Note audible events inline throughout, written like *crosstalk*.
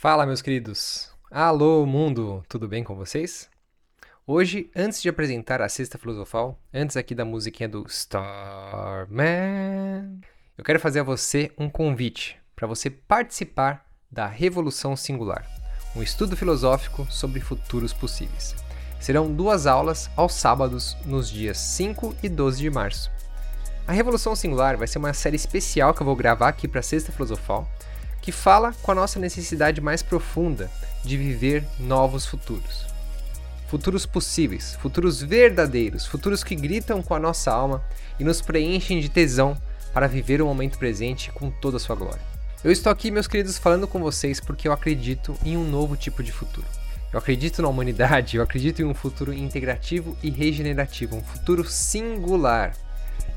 Fala, meus queridos! Alô, mundo! Tudo bem com vocês? Hoje, antes de apresentar a Sexta Filosofal, antes aqui da musiquinha do Starman, eu quero fazer a você um convite para você participar da Revolução Singular, um estudo filosófico sobre futuros possíveis. Serão duas aulas aos sábados, nos dias 5 e 12 de março. A Revolução Singular vai ser uma série especial que eu vou gravar aqui para a Sexta Filosofal que fala com a nossa necessidade mais profunda de viver novos futuros. Futuros possíveis, futuros verdadeiros, futuros que gritam com a nossa alma e nos preenchem de tesão para viver o momento presente com toda a sua glória. Eu estou aqui, meus queridos, falando com vocês porque eu acredito em um novo tipo de futuro. Eu acredito na humanidade, eu acredito em um futuro integrativo e regenerativo, um futuro singular.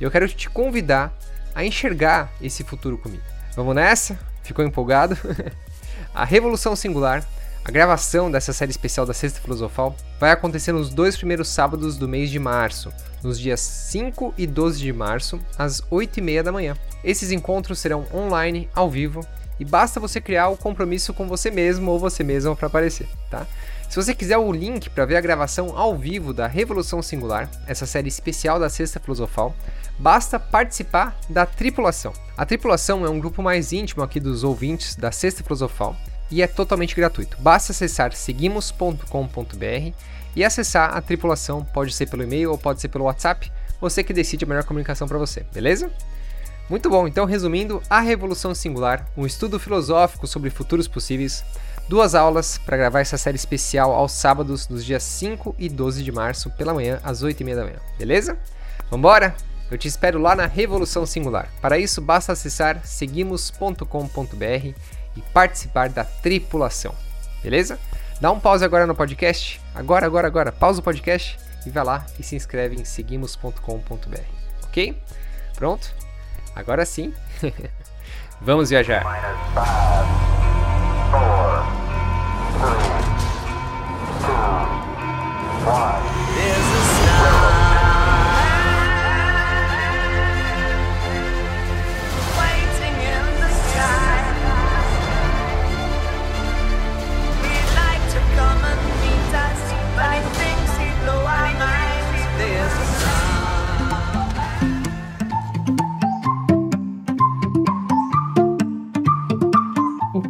Eu quero te convidar a enxergar esse futuro comigo. Vamos nessa? Ficou empolgado? *laughs* a Revolução Singular, a gravação dessa série especial da Sexta Filosofal, vai acontecer nos dois primeiros sábados do mês de março, nos dias 5 e 12 de março, às 8 e meia da manhã. Esses encontros serão online, ao vivo, e basta você criar o compromisso com você mesmo ou você mesma para aparecer, tá? Se você quiser o link para ver a gravação ao vivo da Revolução Singular, essa série especial da Sexta Filosofal, basta participar da tripulação. A tripulação é um grupo mais íntimo aqui dos ouvintes da Sexta Filosofal e é totalmente gratuito. Basta acessar seguimos.com.br e acessar a tripulação, pode ser pelo e-mail ou pode ser pelo WhatsApp, você que decide a melhor comunicação para você, beleza? Muito bom, então resumindo, a Revolução Singular, um estudo filosófico sobre futuros possíveis, duas aulas para gravar essa série especial aos sábados, nos dias 5 e 12 de março, pela manhã, às 8 e meia da manhã, beleza? Vambora? Eu te espero lá na Revolução Singular. Para isso, basta acessar seguimos.com.br e participar da tripulação. Beleza? Dá um pause agora no podcast. Agora, agora, agora. Pausa o podcast e vai lá e se inscreve em seguimos.com.br. Ok? Pronto? Agora sim. *laughs* Vamos viajar. Five, four, three, two, one.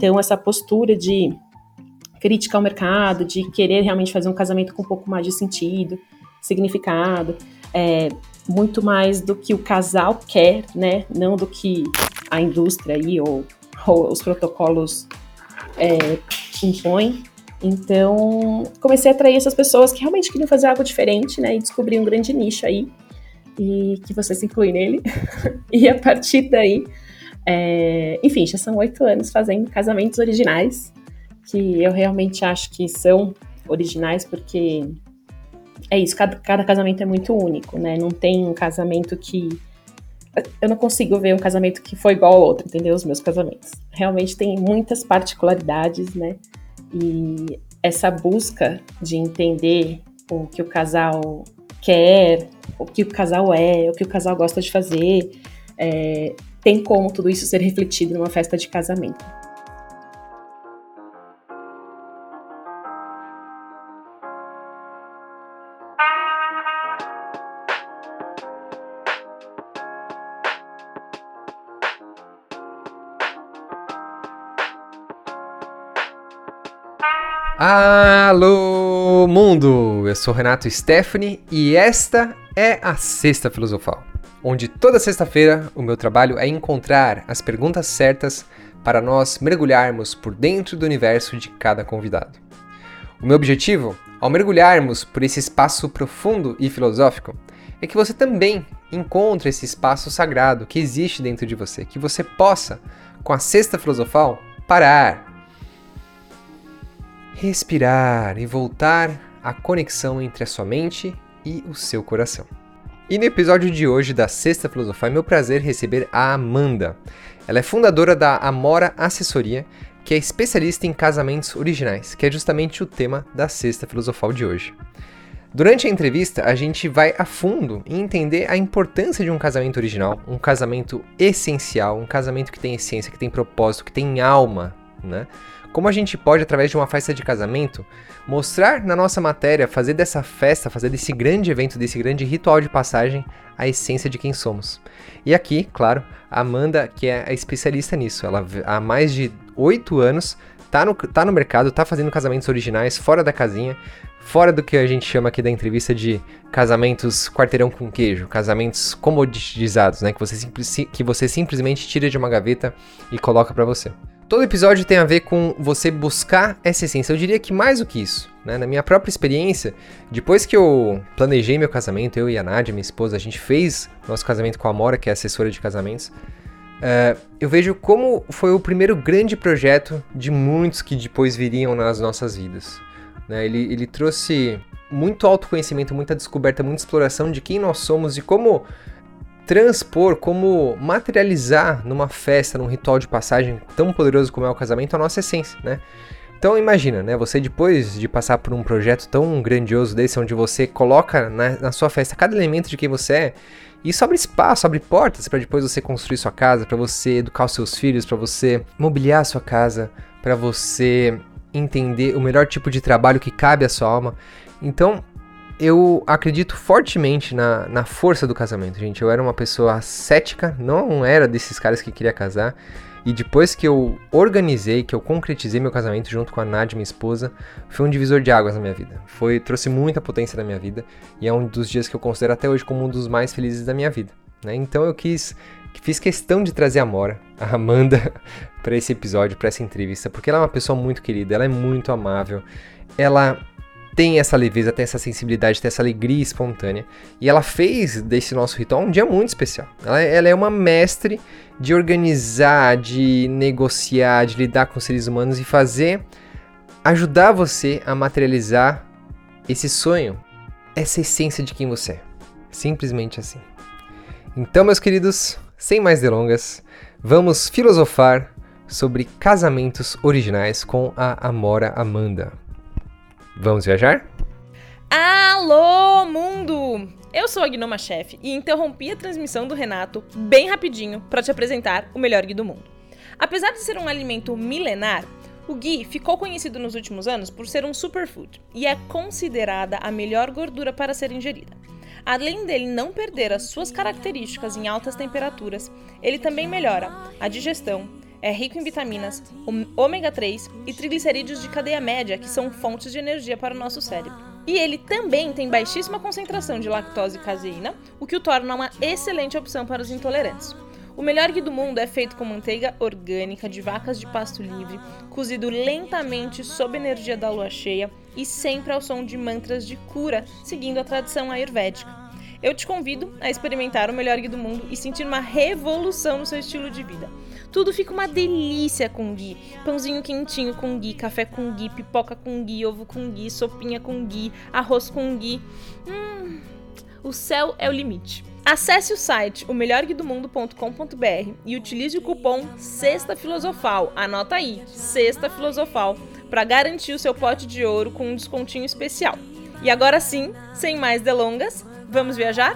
Então, essa postura de crítica ao mercado, de querer realmente fazer um casamento com um pouco mais de sentido, significado, é, muito mais do que o casal quer, né? Não do que a indústria aí ou, ou os protocolos é, impõem. Então, comecei a atrair essas pessoas que realmente queriam fazer algo diferente, né? E descobri um grande nicho aí, e que você se inclui nele. *laughs* e a partir daí, é, enfim, já são oito anos fazendo casamentos originais, que eu realmente acho que são originais porque é isso, cada, cada casamento é muito único, né? Não tem um casamento que. Eu não consigo ver um casamento que foi igual ao outro, entendeu? Os meus casamentos. Realmente tem muitas particularidades, né? E essa busca de entender o que o casal quer, o que o casal é, o que o casal gosta de fazer, é, tem como tudo isso ser refletido numa festa de casamento. Alô, mundo! Eu sou Renato Stephanie e esta é a Sexta Filosofal onde toda sexta-feira o meu trabalho é encontrar as perguntas certas para nós mergulharmos por dentro do universo de cada convidado. O meu objetivo, ao mergulharmos por esse espaço profundo e filosófico, é que você também encontre esse espaço sagrado que existe dentro de você, que você possa, com a cesta filosofal, parar, respirar e voltar à conexão entre a sua mente e o seu coração. E no episódio de hoje da Sexta Filosofia é meu prazer receber a Amanda. Ela é fundadora da Amora Assessoria, que é especialista em casamentos originais, que é justamente o tema da Sexta Filosofal de hoje. Durante a entrevista, a gente vai a fundo em entender a importância de um casamento original, um casamento essencial, um casamento que tem essência, que tem propósito, que tem alma, né? Como a gente pode, através de uma festa de casamento, mostrar na nossa matéria, fazer dessa festa, fazer desse grande evento, desse grande ritual de passagem, a essência de quem somos. E aqui, claro, a Amanda, que é a especialista nisso, ela há mais de oito anos tá no, tá no mercado, tá fazendo casamentos originais, fora da casinha, fora do que a gente chama aqui da entrevista de casamentos quarteirão com queijo, casamentos comoditizados, né? Que você, que você simplesmente tira de uma gaveta e coloca para você. Todo episódio tem a ver com você buscar essa essência. Eu diria que mais do que isso. Né? Na minha própria experiência, depois que eu planejei meu casamento, eu e a Nádia, minha esposa, a gente fez nosso casamento com a Amora, que é assessora de casamentos. Uh, eu vejo como foi o primeiro grande projeto de muitos que depois viriam nas nossas vidas. Né? Ele, ele trouxe muito autoconhecimento, muita descoberta, muita exploração de quem nós somos e como transpor, como materializar numa festa, num ritual de passagem tão poderoso como é o casamento, a nossa essência, né? Então imagina, né? Você depois de passar por um projeto tão grandioso desse, onde você coloca na, na sua festa cada elemento de quem você é, isso abre espaço, abre portas para depois você construir sua casa, para você educar os seus filhos, para você mobiliar a sua casa, para você entender o melhor tipo de trabalho que cabe à sua alma. Então, eu acredito fortemente na, na força do casamento, gente. Eu era uma pessoa cética, não era desses caras que queria casar. E depois que eu organizei, que eu concretizei meu casamento junto com a Nádia, minha esposa, foi um divisor de águas na minha vida. Foi trouxe muita potência na minha vida e é um dos dias que eu considero até hoje como um dos mais felizes da minha vida. Né? Então eu quis, fiz questão de trazer a Mora, a Amanda, *laughs* para esse episódio, para essa entrevista, porque ela é uma pessoa muito querida, ela é muito amável, ela tem essa leveza, tem essa sensibilidade, tem essa alegria espontânea. E ela fez desse nosso ritual um dia muito especial. Ela, ela, é uma mestre de organizar, de negociar, de lidar com seres humanos e fazer, ajudar você a materializar esse sonho, essa essência de quem você é. Simplesmente assim. Então, meus queridos, sem mais delongas, vamos filosofar sobre casamentos originais com a Amora Amanda. Vamos viajar? Alô, mundo! Eu sou a Gnoma Chef e interrompi a transmissão do Renato bem rapidinho para te apresentar o melhor gui do mundo. Apesar de ser um alimento milenar, o ghee ficou conhecido nos últimos anos por ser um superfood e é considerada a melhor gordura para ser ingerida. Além dele não perder as suas características em altas temperaturas, ele também melhora a digestão, é rico em vitaminas, ômega 3 e triglicerídeos de cadeia média, que são fontes de energia para o nosso cérebro. E ele também tem baixíssima concentração de lactose e caseína, o que o torna uma excelente opção para os intolerantes. O melhor ghee do mundo é feito com manteiga orgânica de vacas de pasto livre, cozido lentamente sob energia da lua cheia e sempre ao som de mantras de cura, seguindo a tradição ayurvédica. Eu te convido a experimentar o melhor ghee do mundo e sentir uma revolução no seu estilo de vida. Tudo fica uma delícia com ghee. Pãozinho quentinho com ghee, café com ghee, pipoca com ghee, ovo com ghee, sopinha com ghee, arroz com ghee. Hum, o céu é o limite. Acesse o site o melhorguidomundo.com.br e utilize o cupom Sexta Filosofal. Anota aí, Sexta Filosofal, para garantir o seu pote de ouro com um descontinho especial. E agora sim, sem mais delongas, vamos viajar?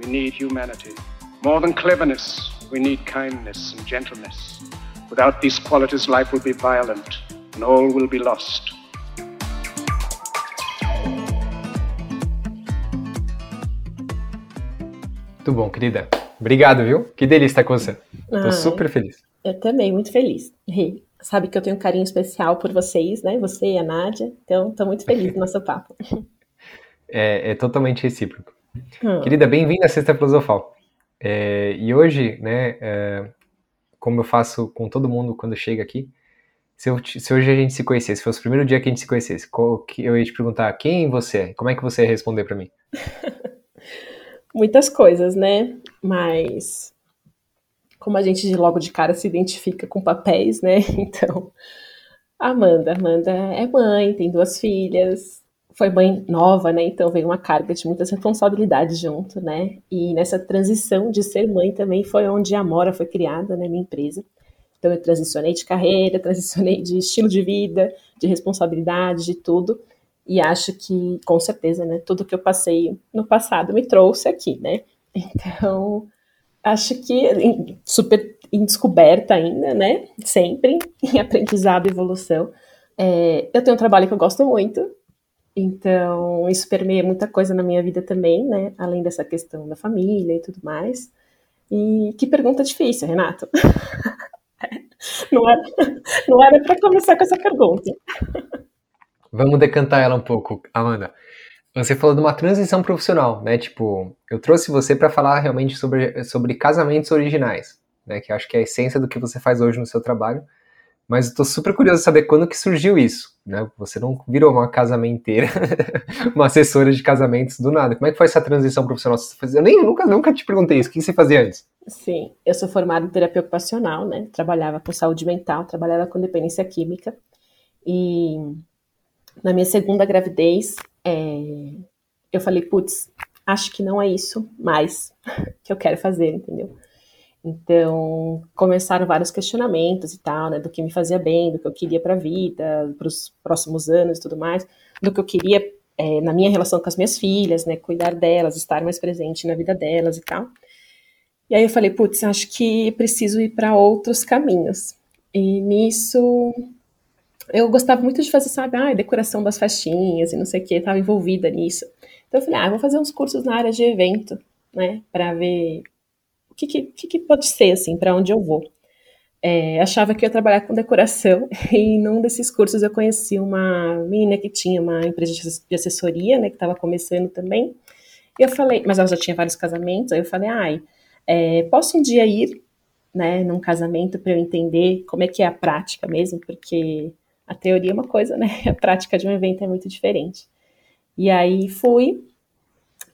we need humanity. More than cleverness, we need kindness and gentleness. Without these qualities, life will be violent and all will be lost. Muito bom, querida. Obrigado, viu? Que delícia estar com você. Tô ah, super feliz. Eu também, muito feliz. Sabe que eu tenho um carinho especial por vocês, né? Você e a Nádia. Então, tô muito feliz no nosso papo. *laughs* É, é totalmente recíproco. Hum. Querida, bem-vinda à Sexta Filosofal. É, e hoje, né, é, como eu faço com todo mundo quando chega aqui, se, eu, se, hoje a gente se conhecesse, se fosse o primeiro dia que a gente se conhecesse, eu ia te perguntar quem você é, como é que você ia responder para mim? *laughs* Muitas coisas, né? Mas como a gente logo de cara se identifica com papéis, né? *laughs* Então, Amanda, Amanda é mãe, tem duas filhas, foi mãe nova, né? Então veio uma carga de muitas responsabilidades junto, né? E nessa transição de ser mãe também foi onde a Mora foi criada, né? Minha empresa. Então eu transicionei de carreira, *laughs* transicionei de estilo de vida, de responsabilidade, de tudo. E acho que, com certeza, né? Tudo que eu passei no passado me trouxe aqui, né? Então, acho que super em descoberta ainda, né? Sempre em aprendizado e evolução. É, eu tenho um trabalho que eu gosto muito, então isso permeia muita coisa na minha vida também, né? Além dessa questão da família e tudo mais. E que pergunta difícil, Renato. *laughs* não era, não era para começar com essa pergunta. Vamos decantar ela um pouco, Amanda. Você falou de uma transição profissional, né? Tipo, eu trouxe você para falar realmente sobre, sobre casamentos originais, né? Que acho que é a essência do que você faz hoje no seu trabalho. Mas tô super curioso de saber quando que surgiu isso, né? Você não virou uma casamenteira, *laughs* uma assessora de casamentos do nada. Como é que foi essa transição profissional? Eu nem nunca, nunca te perguntei isso. O que você fazia antes? Sim, eu sou formada em terapia ocupacional, né? Trabalhava com saúde mental, trabalhava com dependência química. E na minha segunda gravidez, é, eu falei, putz, acho que não é isso mais *laughs* que eu quero fazer, entendeu? Então, começaram vários questionamentos e tal, né, do que me fazia bem, do que eu queria para a vida, para os próximos anos e tudo mais, do que eu queria é, na minha relação com as minhas filhas, né, cuidar delas, estar mais presente na vida delas e tal. E aí eu falei, putz, acho que preciso ir para outros caminhos. E nisso eu gostava muito de fazer, sabe, ah, decoração das festinhas e não sei o que, estava envolvida nisso. Então eu falei, ah, vou fazer uns cursos na área de evento, né, para ver que, que, que, pode ser, assim, para onde eu vou. É, achava que ia trabalhar com decoração *laughs* e num desses cursos eu conheci uma menina que tinha uma empresa de assessoria, né, que estava começando também. E eu falei, mas ela já tinha vários casamentos, aí eu falei, ai, é, posso um dia ir, né, num casamento para eu entender como é que é a prática mesmo, porque a teoria é uma coisa, né? *laughs* A prática de um evento é muito diferente. E aí fui,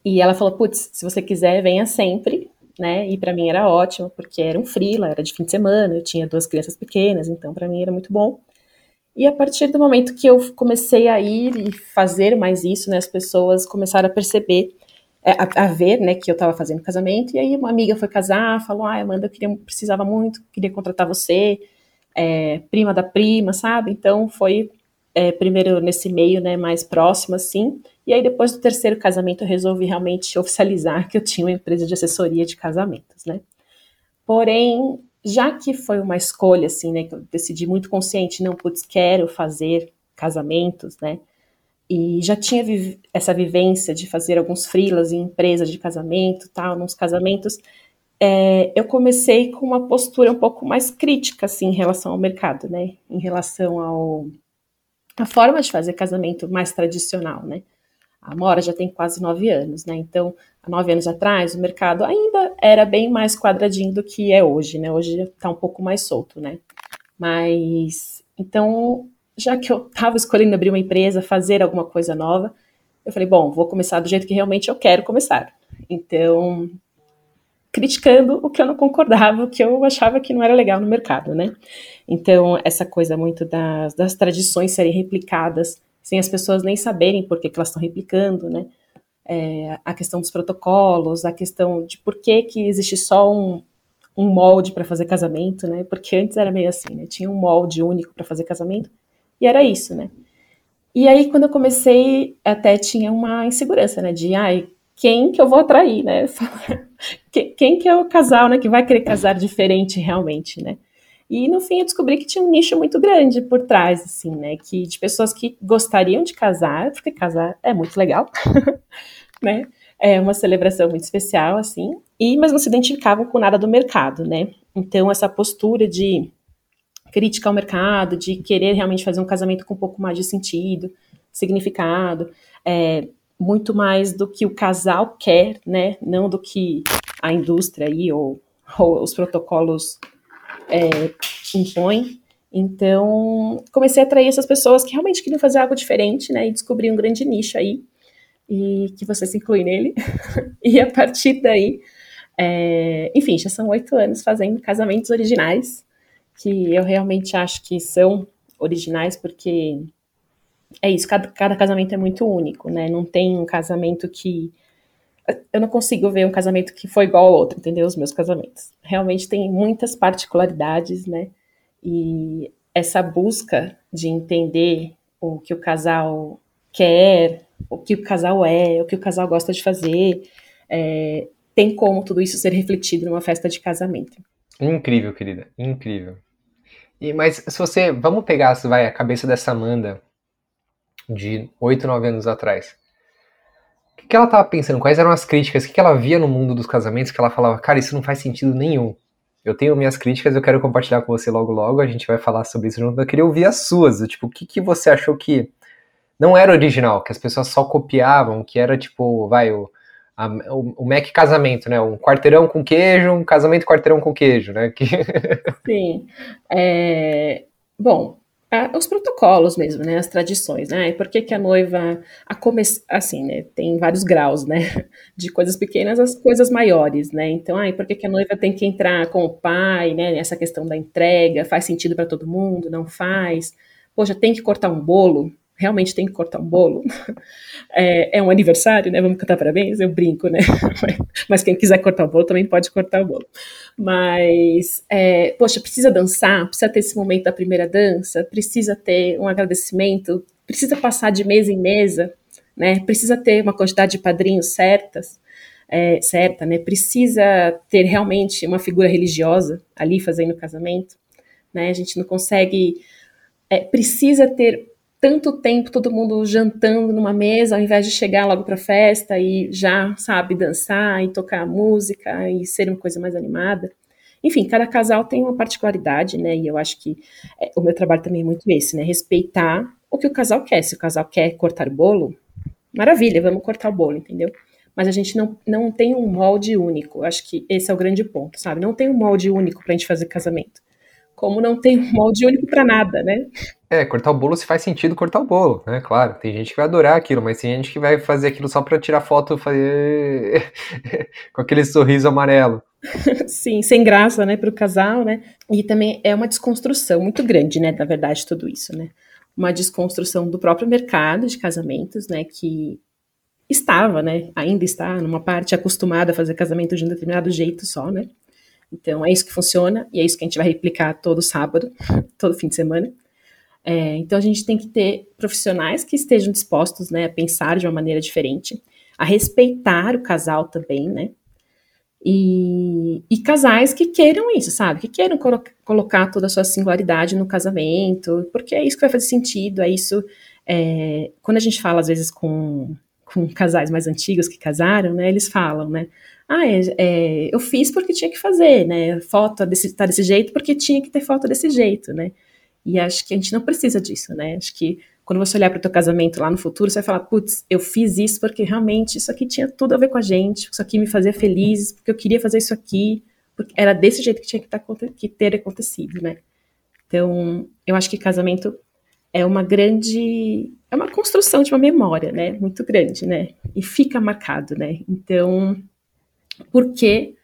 e ela falou: putz, se você quiser, venha sempre, né? E para mim era ótimo, porque era um freela, era de fim de semana, eu tinha duas crianças pequenas, então para mim era muito bom. E a partir do momento que eu comecei a ir e fazer mais isso, né, as pessoas começaram a perceber, é, a, a ver, né, que eu estava fazendo casamento. E aí uma amiga foi casar, falou: "Ah, Amanda, eu queria, precisava muito, queria contratar você" é, prima da prima, sabe? Então foi é, primeiro nesse meio, né, mais próximo, assim. E aí depois do terceiro casamento eu resolvi realmente oficializar que eu tinha uma empresa de assessoria de casamentos, né? Porém, já que foi uma escolha, assim, né, que eu decidi muito consciente, não, putz, quero fazer casamentos, né? E já tinha vi essa vivência de fazer alguns frilas em empresas de casamento, tal, nos casamentos é, eu comecei com uma postura um pouco mais crítica, assim, em relação ao mercado, né? Em relação ao a forma de fazer casamento mais tradicional, né? A Mora já tem quase nove anos, né? Então, há nove anos atrás, o mercado ainda era bem mais quadradinho do que é hoje, né? Hoje está um pouco mais solto, né? Mas, então, já que eu estava escolhendo abrir uma empresa, fazer alguma coisa nova, eu falei, bom, vou começar do jeito que realmente eu quero começar. Então, criticando o que eu não concordava, o que eu achava que não era legal no mercado, né? Então, essa coisa muito das, das tradições serem replicadas, sem as pessoas nem saberem por que, que elas estão replicando, né? É, a questão dos protocolos, a questão de por que, que existe só um, um molde para fazer casamento, né? Porque antes era meio assim, né? Tinha um molde único para fazer casamento e era isso, né? E aí, quando eu comecei, até tinha uma insegurança, né? De, ai, quem que eu vou atrair, né? *laughs* quem que é o casal, né, que vai querer casar diferente realmente, né? E no fim eu descobri que tinha um nicho muito grande por trás, assim, né? Que de pessoas que gostariam de casar, porque casar é muito legal, *laughs* né? É uma celebração muito especial, assim, e mas não se identificavam com nada do mercado, né? Então essa postura de crítica ao mercado, de querer realmente fazer um casamento com um pouco mais de sentido, significado, é, muito mais do que o casal quer, né? Não do que a indústria aí ou, ou os protocolos é, impõem. Então, comecei a atrair essas pessoas que realmente queriam fazer algo diferente, né? E descobri um grande nicho aí, e que você se inclui nele. *laughs* e a partir daí, É, enfim, já são oito anos fazendo casamentos originais, que eu realmente acho que são originais, porque é isso, cada, cada casamento é muito único, né? Não tem um casamento que. Eu não consigo ver um casamento que foi igual ao outro, entendeu? Os meus casamentos. Realmente tem muitas particularidades, né? E essa busca de entender o que o casal quer, o que o casal é, o que o casal gosta de fazer, é, tem como tudo isso ser refletido numa festa de casamento. Incrível, querida, incrível. E, mas se você, vamos pegar, vai, a cabeça dessa Amanda de 8, 9 anos atrás. O que, que ela estava pensando? Quais eram as críticas? O que, que ela via no mundo dos casamentos que ela falava, cara, isso não faz sentido nenhum. Eu tenho minhas críticas, eu quero compartilhar com você logo logo, a gente vai falar sobre isso junto. Eu queria ouvir as suas, tipo, o que, que você achou que não era original, que as pessoas só copiavam, que era tipo, vai, o, a, o, o Mac casamento, né? Um quarteirão com queijo, um casamento quarteirão com queijo, né? *laughs* Que... Sim. É, bom, os protocolos mesmo, né, as tradições, né, por que, que a noiva, a assim, né, tem vários graus, né, *laughs* de coisas pequenas às coisas maiores, né, então, ai, por que, que a noiva tem que entrar com o pai, né, essa questão da entrega, faz sentido para todo mundo, não faz, poxa, tem que cortar um bolo, realmente tem que cortar um bolo. *laughs* É, é, um aniversário, né? Vamos cantar parabéns? Eu brinco, né? *laughs* Mas quem quiser cortar o bolo também pode cortar o bolo. Mas, é, poxa, precisa dançar, precisa ter esse momento da primeira dança, precisa ter um agradecimento, precisa passar de mesa em mesa, né? Precisa ter uma quantidade de padrinhos certas. É, certa, né? Precisa ter realmente uma figura religiosa ali fazendo o casamento, né? A gente não consegue, é, precisa ter tanto tempo todo mundo jantando numa mesa, ao invés de chegar logo para festa e já, sabe, dançar e tocar música e ser uma coisa mais animada. Enfim, cada casal tem uma particularidade, né? E eu acho que é, o meu trabalho também é muito esse, né? Respeitar o que o casal quer. Se o casal quer cortar bolo, maravilha, vamos cortar o bolo, entendeu? Mas a gente não, não tem um molde único. Acho que esse é o grande ponto, sabe? Não tem um molde único para a gente fazer casamento como não tem um molde único para nada, né? É, cortar o bolo se faz sentido cortar o bolo, né? Claro, tem gente que vai adorar aquilo, mas tem gente que vai fazer aquilo só para tirar foto fazer... *laughs* com aquele sorriso amarelo. *laughs* Sim, sem graça, né, para o casal, né? E também é uma desconstrução muito grande, né, na verdade, tudo isso, né? Uma desconstrução do próprio mercado de casamentos, né, que estava, né, ainda está, numa parte acostumada a fazer casamento de um determinado jeito só, né? Então é isso que funciona e é isso que a gente vai replicar todo sábado, *laughs* todo fim de semana. É, então a gente tem que ter profissionais que estejam dispostos né, a pensar de uma maneira diferente, a respeitar o casal também, né? E, e casais que queiram isso, sabe? Que queiram colo colocar toda a sua singularidade no casamento, porque é isso que vai fazer sentido, é isso. É, quando a gente fala, às vezes, com, com casais mais antigos que casaram, né? Eles falam, né? Ah, é, é, eu fiz porque tinha que fazer, né? Foto desse, tá desse jeito porque tinha que ter foto desse jeito, né? E acho que a gente não precisa disso, né? Acho que quando você olhar para o teu casamento lá no futuro, você vai falar, putz, eu fiz isso porque realmente isso aqui tinha tudo a ver com a gente, isso aqui me fazia feliz, porque eu queria fazer isso aqui, porque era desse jeito que tinha que, tá, que ter acontecido, né? Então, eu acho que casamento é uma grande, é uma construção de uma memória, né? Muito grande, né? E fica marcado, né? Então, porque,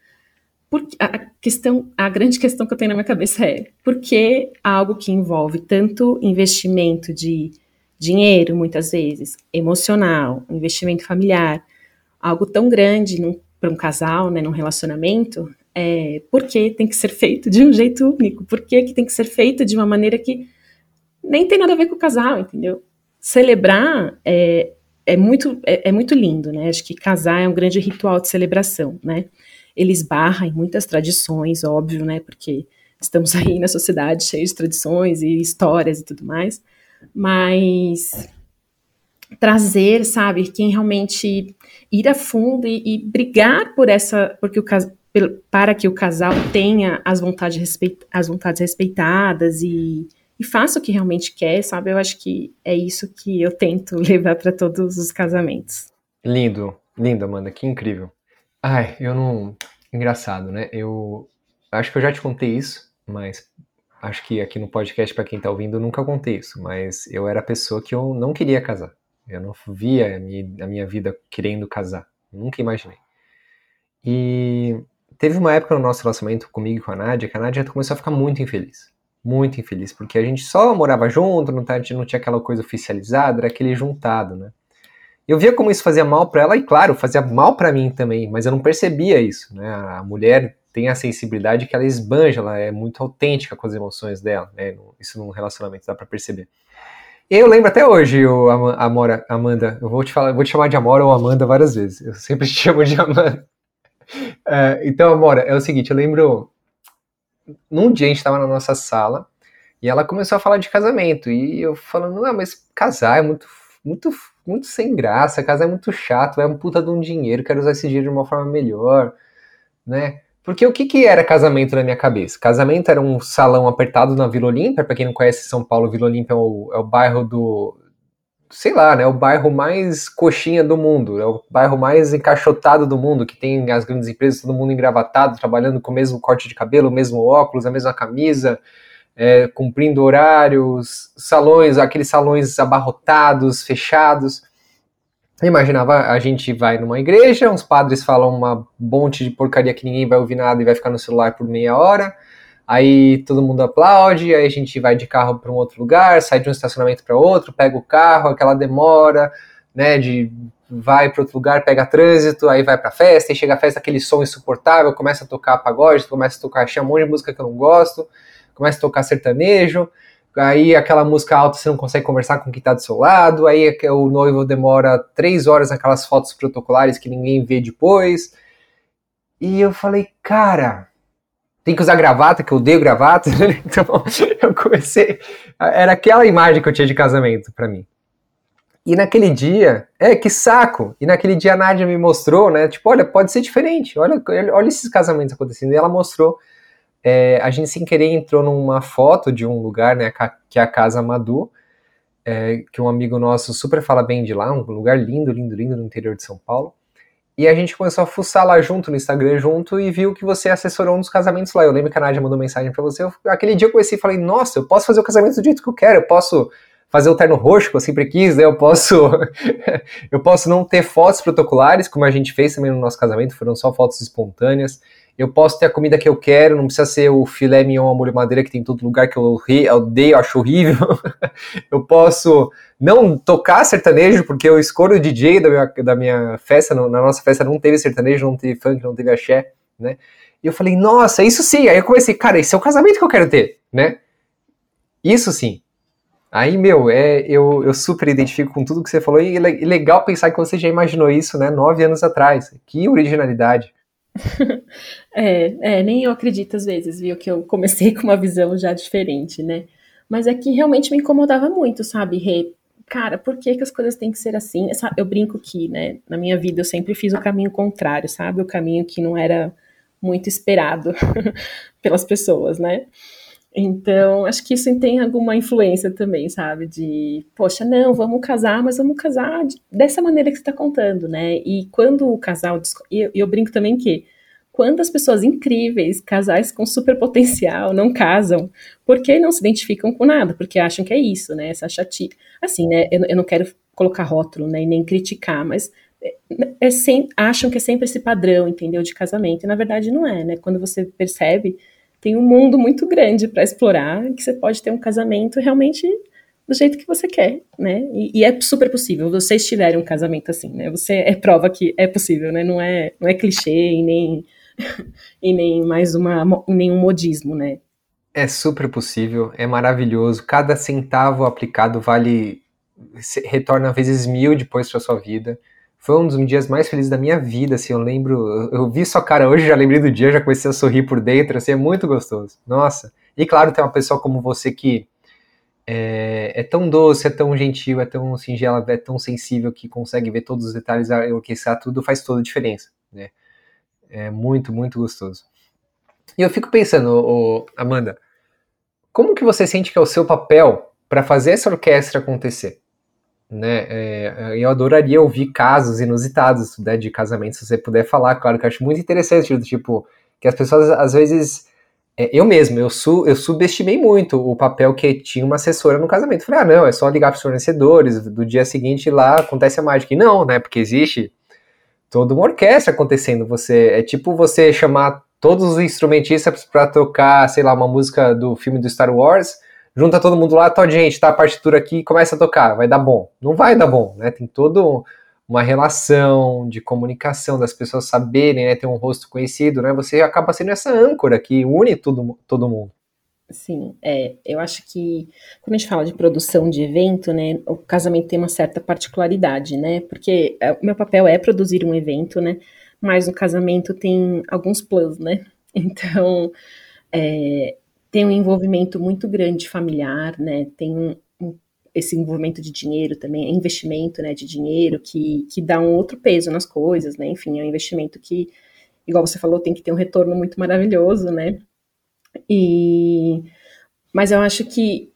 porque a questão, a grande questão que eu tenho na minha cabeça é por que algo que envolve tanto investimento de dinheiro, muitas vezes, emocional, investimento familiar, algo tão grande para um casal, né, num relacionamento, é, por que tem que ser feito de um jeito único? Por que, que tem que ser feito de uma maneira que nem tem nada a ver com o casal, entendeu? Celebrar é, é muito, é, é, muito lindo, né? Acho que casar é um grande ritual de celebração, né? Ele esbarra em muitas tradições, óbvio, né? Porque estamos aí na sociedade cheia de tradições e histórias e tudo mais, mas trazer, sabe, quem realmente ir a fundo e, e brigar por essa, porque o para que o casal tenha as vontades, respeit, as vontades respeitadas e e faça o que realmente quer, sabe? Eu acho que é isso que eu tento *laughs* levar para todos os casamentos. Lindo, lindo, Amanda, que incrível. Ai, eu não. Engraçado, né? Eu acho que eu já te contei isso, mas acho que aqui no podcast, para quem tá ouvindo, eu nunca contei isso, mas eu era a pessoa que eu não queria casar. Eu não via a minha, a minha vida querendo casar. Nunca imaginei. E teve uma época no nosso relacionamento comigo e com a Nádia que a Nádia começou a ficar muito infeliz. Muito infeliz, porque a gente só morava junto, não, tá, a gente não tinha aquela coisa oficializada, era aquele juntado, né? Eu via como isso fazia mal para ela e, claro, fazia mal para mim também, mas eu não percebia isso, né? A mulher tem a sensibilidade que ela esbanja, ela é muito autêntica com as emoções dela, né? Isso num relacionamento dá para perceber. Eu lembro até hoje, o Amora, Amanda, eu vou te falar, vou te chamar de Amora ou Amanda várias vezes. Eu sempre *laughs* te chamo de Amanda. É, então, Amora, é o seguinte, eu lembro. Num dia a gente estava na nossa sala e ela começou a falar de casamento. E eu falando, não, mas casar é muito, muito, muito sem graça, casar é muito chato, é um puta de um dinheiro, quero usar esse dinheiro de uma forma melhor, né? Porque o que, que era casamento na minha cabeça? Casamento era um salão apertado na Vila Olímpia. Para quem não conhece São Paulo, Vila Olímpia é o, é o bairro do, sei lá, né, o bairro mais coxinha do mundo, é o bairro mais encaixotado do mundo, que tem as grandes empresas, todo mundo engravatado, trabalhando com o mesmo corte de cabelo, o mesmo óculos, a mesma camisa, é, cumprindo horários, salões, aqueles salões abarrotados, fechados. Imaginava, a gente vai numa igreja, uns padres falam uma monte de porcaria que ninguém vai ouvir nada e vai ficar no celular por meia hora aí todo mundo aplaude, aí a gente vai de carro para um outro lugar, sai de um estacionamento para outro, pega o carro, aquela demora, né, de vai para outro lugar, pega trânsito, aí vai para festa, e chega a festa aquele som insuportável, começa a tocar pagode, começa a tocar um monte de música que eu não gosto, começa a tocar sertanejo, aí aquela música alta você não consegue conversar com quem está do seu lado, aí o noivo demora três horas naquelas fotos protocolares que ninguém vê depois. E eu falei, cara, tem que usar gravata, que eu odeio gravata. *laughs* então eu comecei. Era aquela imagem que eu tinha de casamento para mim. E naquele dia, é, que saco! E naquele dia a Nádia me mostrou, né? Tipo, olha, pode ser diferente, olha, olha esses casamentos acontecendo. E ela mostrou. É, a gente sem querer entrou numa foto de um lugar, né? Que é a Casa Madu, é, que um amigo nosso super fala bem de lá, um lugar lindo, lindo, lindo no interior de São Paulo. E a gente começou a fuçar lá junto, no Instagram junto, e viu que você assessorou um dos casamentos lá. Eu lembro que a Nádia mandou mensagem para você. Eu, aquele dia eu comecei e falei, nossa, eu posso fazer o casamento do jeito que eu quero, eu posso fazer o terno roxo que eu sempre quis, né? Eu posso, *laughs* eu posso não ter fotos protocolares, como a gente fez também no nosso casamento, foram só fotos espontâneas. Eu posso ter a comida que eu quero, não precisa ser o filé mignon a molho madeira que tem em todo lugar que eu odeio, acho horrível. *laughs* eu posso não tocar sertanejo, porque eu escolho o DJ da minha, da minha festa, na nossa festa não teve sertanejo, não teve funk, não teve axé, né? E eu falei, nossa, isso sim. Aí eu comecei, cara, esse é o casamento que eu quero ter, né? Isso sim. Aí, meu, é, eu, eu super identifico com tudo que você falou e, e legal pensar que você já imaginou isso, né, nove anos atrás. Que originalidade. *laughs* é, é, nem eu acredito às vezes, viu, que eu comecei com uma visão já diferente, né? Mas é que realmente me incomodava muito, sabe, Rê? Cara, por que, que as coisas têm que ser assim? Eu brinco que, né, na minha vida eu sempre fiz o caminho contrário, sabe? O caminho que não era muito esperado *laughs* pelas pessoas, né? Então, acho que isso tem alguma influência também, sabe? De, poxa, não, vamos casar, mas vamos casar dessa maneira que você está contando, né? E quando o casal. E eu, eu, brinco também que quando as pessoas incríveis, casais com super potencial, não casam, porque não se identificam com nada, porque acham que é isso, né? Essa chatice. Assim, né? Eu, eu não quero colocar rótulo, né? E nem criticar, mas é, é sem, acham que é sempre esse padrão, entendeu? De casamento. E na verdade não é, né? Quando você percebe tem um mundo muito grande para explorar, que você pode ter um casamento realmente do jeito que você quer, né? E, e, é super possível. Vocês tiverem um casamento assim, né? Você é prova que é possível, né? Não é, não é clichê e nem *laughs* e nem mais uma nenhum modismo, né? É super possível, é maravilhoso. Cada centavo aplicado vale retorna vezes mil depois para sua vida. Foi um dos dias mais felizes da minha vida, assim, eu lembro, eu vi sua cara hoje, já lembrei do dia, já comecei a sorrir por dentro, assim, é muito gostoso. Nossa. E claro, tem uma pessoa como você que é, é, tão doce, é tão gentil, é tão singela, é tão sensível que consegue ver todos os detalhes, orquestrar tudo, faz toda a diferença, né? É muito, muito gostoso. E eu fico pensando, ô, Amanda, como que você sente que é o seu papel para fazer essa orquestra acontecer? Né? É, eu adoraria ouvir casos inusitados né, de casamento, se você puder falar, claro, que eu acho muito interessante, tipo, que as pessoas às vezes. É, eu mesmo, eu, su, eu subestimei muito o papel que tinha uma assessora no casamento. Falei, ah, não, é só ligar para os fornecedores, do dia seguinte lá acontece a mágica. E não, né? Porque existe toda uma orquestra acontecendo. Você é tipo você chamar todos os instrumentistas para tocar, sei lá, uma música do filme do Star Wars, junta todo mundo lá, Todd, gente, tá a partitura aqui e começa a tocar, vai dar bom. Não vai dar bom, né? Tem todo uma relação de comunicação das pessoas saberem, né, ter um rosto conhecido, né? Você acaba sendo essa âncora que une todo, todo mundo. Sim, é, eu acho que quando a gente fala de produção de evento, né, o casamento tem uma certa particularidade, né, porque é, o meu papel é produzir um evento, né, mas no casamento tem alguns plus, né, *laughs* então é, tem um envolvimento muito grande familiar, né, tem um, um, esse envolvimento de dinheiro também, investimento, né, de dinheiro que, que dá um outro peso nas coisas, né, enfim, é um investimento que, igual você falou, tem que ter um retorno muito maravilhoso, né, e, mas eu acho que,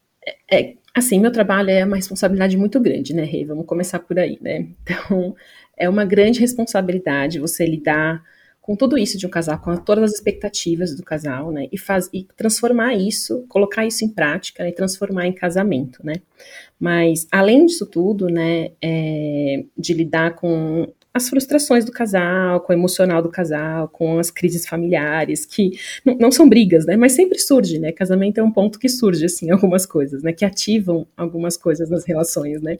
é, é, assim, meu trabalho é uma responsabilidade muito grande, né, Rei? Vamos começar por aí, né? Então, é uma grande responsabilidade você lidar com tudo isso de um casal, com todas as expectativas do casal, né? E, faz, e transformar isso, colocar isso em prática né, e transformar em casamento, né? Mas, além disso tudo, né, é, de lidar com as frustrações do casal, com o emocional do casal, com as crises familiares, que não, não, são brigas, né? Mas sempre surge, né? Casamento é um ponto que surge, assim, *laughs* algumas coisas, né? Que ativam algumas coisas nas relações, né?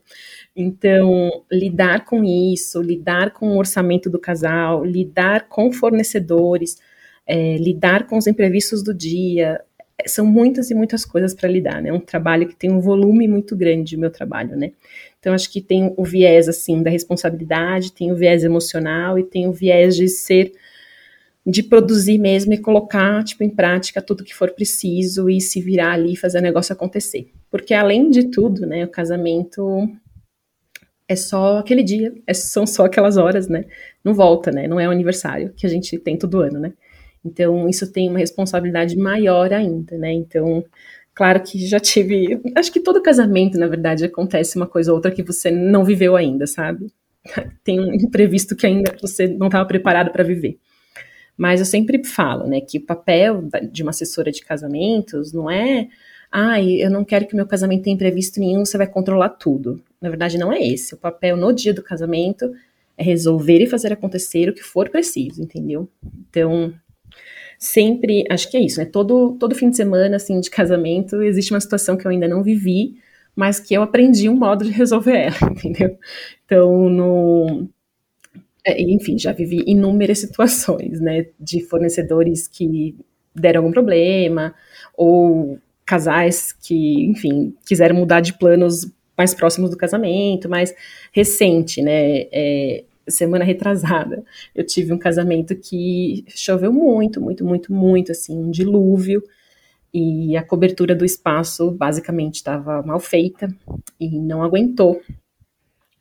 Então, lidar com isso, lidar com o orçamento do casal, lidar com fornecedores, é, lidar com os imprevistos do dia, são muitas e muitas coisas para lidar, né? É um trabalho que tem um volume muito grande, o meu trabalho, né? Então, acho que tem o viés, assim, da responsabilidade, tem o viés emocional e tem o viés de ser, de produzir mesmo e colocar, tipo, em prática tudo que for preciso e se virar ali e fazer o negócio acontecer. Porque, além de tudo, né, o casamento é só aquele dia, é, são só aquelas horas, né? Não volta, né? Não é o aniversário que a gente tem todo ano, né? Então, isso tem uma responsabilidade maior ainda, né? Então, claro que já tive. Acho que todo casamento, na verdade, acontece uma coisa ou outra que você não viveu ainda, sabe? *laughs* Tem um imprevisto que ainda você não estava preparado para viver. Mas eu sempre falo, né, que o papel de uma assessora de casamentos não é, ah, eu não quero que meu casamento tenha imprevisto nenhum, você vai controlar tudo. Na verdade, não é esse. O papel no dia do casamento é resolver e fazer acontecer o que for preciso, entendeu? Então, sempre, acho que é isso, né? Todo, todo fim de semana, assim, de casamento, existe uma situação que eu ainda não vivi, mas que eu aprendi um modo de resolver *laughs* ela, entendeu? Então, no, é, enfim, já vivi inúmeras situações, né, de fornecedores que deram algum problema, ou casais que, enfim, quiseram mudar de planos mais próximos do casamento, mais recente, né, é, semana retrasada, eu tive um casamento que choveu muito, muito, muito, muito, assim, um dilúvio, e a cobertura do espaço basicamente estava mal feita e não aguentou.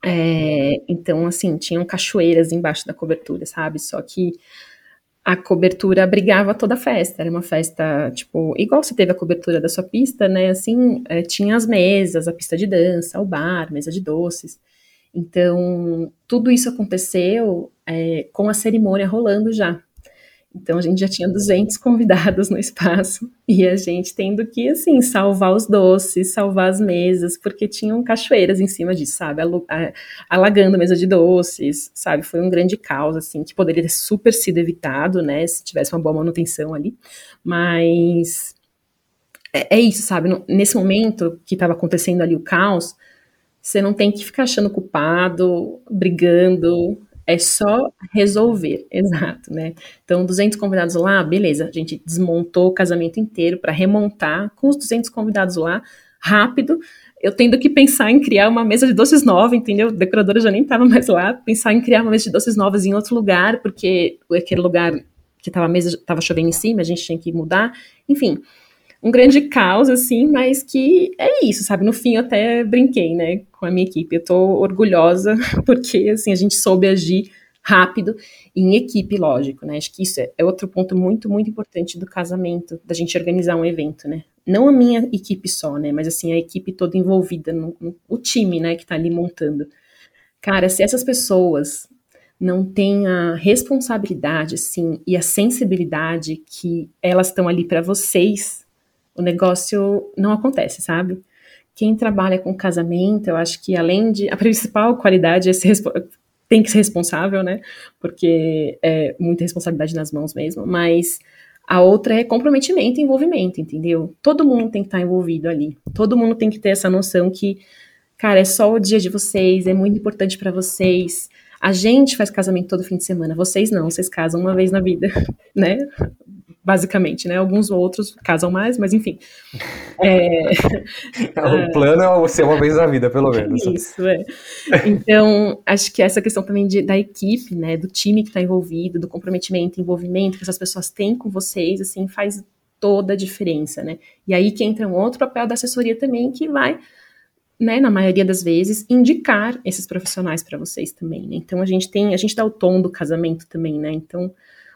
É, então, assim, tinham cachoeiras embaixo da cobertura, sabe? Só que a cobertura abrigava toda a festa. Era uma festa, tipo, igual você teve a cobertura da sua pista, né? Assim, é, tinha as mesas, a pista de dança, o bar, mesa de doces. Então, tudo isso aconteceu é, com a cerimônia rolando já. Então, a gente já tinha 200 *laughs* convidados no espaço e a gente tendo que, assim, salvar os doces, salvar as mesas, porque tinham cachoeiras em cima disso, sabe? Alagando a mesa de doces, sabe? Foi um grande caos, assim, que poderia ter super sido evitado, né? Se tivesse uma boa manutenção ali. Mas é, é isso, sabe? Nesse momento que estava acontecendo ali o caos, você não tem que ficar achando culpado, brigando, é só resolver, *laughs* exato, né? Então, 200 convidados lá, beleza, a gente desmontou o casamento inteiro para remontar com os 200 convidados lá, rápido. Eu tendo que pensar em criar uma mesa de doces nova, entendeu? A decoradora já nem estava mais lá, pensar em criar uma mesa de doces novas em outro lugar, porque aquele lugar que tava a mesa estava chovendo em cima, a gente tinha que mudar. Enfim, um grande caos, assim, mas que é isso, sabe? No fim, eu até brinquei, né, com a minha equipe. Eu tô orgulhosa, *laughs* porque, assim, a gente soube agir rápido em equipe, lógico, né? Acho que isso é, é outro ponto muito, muito importante do casamento, da gente organizar um evento, né? Não a minha equipe só, né? Mas, assim, a equipe toda envolvida, no, no o time, né, que tá ali montando. Cara, se essas pessoas não têm a responsabilidade, assim, e a sensibilidade que elas estão ali para vocês o negócio não acontece, sabe? Quem trabalha com casamento, eu acho que além de. A principal qualidade é ser tem que ser responsável, né? Porque é muita responsabilidade nas mãos mesmo, mas a outra é comprometimento e envolvimento, entendeu? Todo mundo tem que estar envolvido ali. Todo mundo tem que ter essa noção que, cara, é só o dia de vocês, é muito importante para vocês. A gente faz casamento todo fim de semana, vocês não, vocês casam uma vez na vida, *laughs* né? basicamente, né? Alguns outros casam mais, mas enfim. É, *laughs* o plano é ser uma vez na vida, pelo menos. *laughs* Isso, é. Então, acho que essa questão também de, da equipe, né? Do time que está envolvido, do comprometimento, envolvimento que essas pessoas têm com vocês, assim, faz toda a diferença, né? E aí que entra um outro papel da assessoria também, que vai né, na maioria das vezes, indicar esses profissionais para vocês também, né? Então a gente tem, a gente dá o tom do casamento também, né? Então,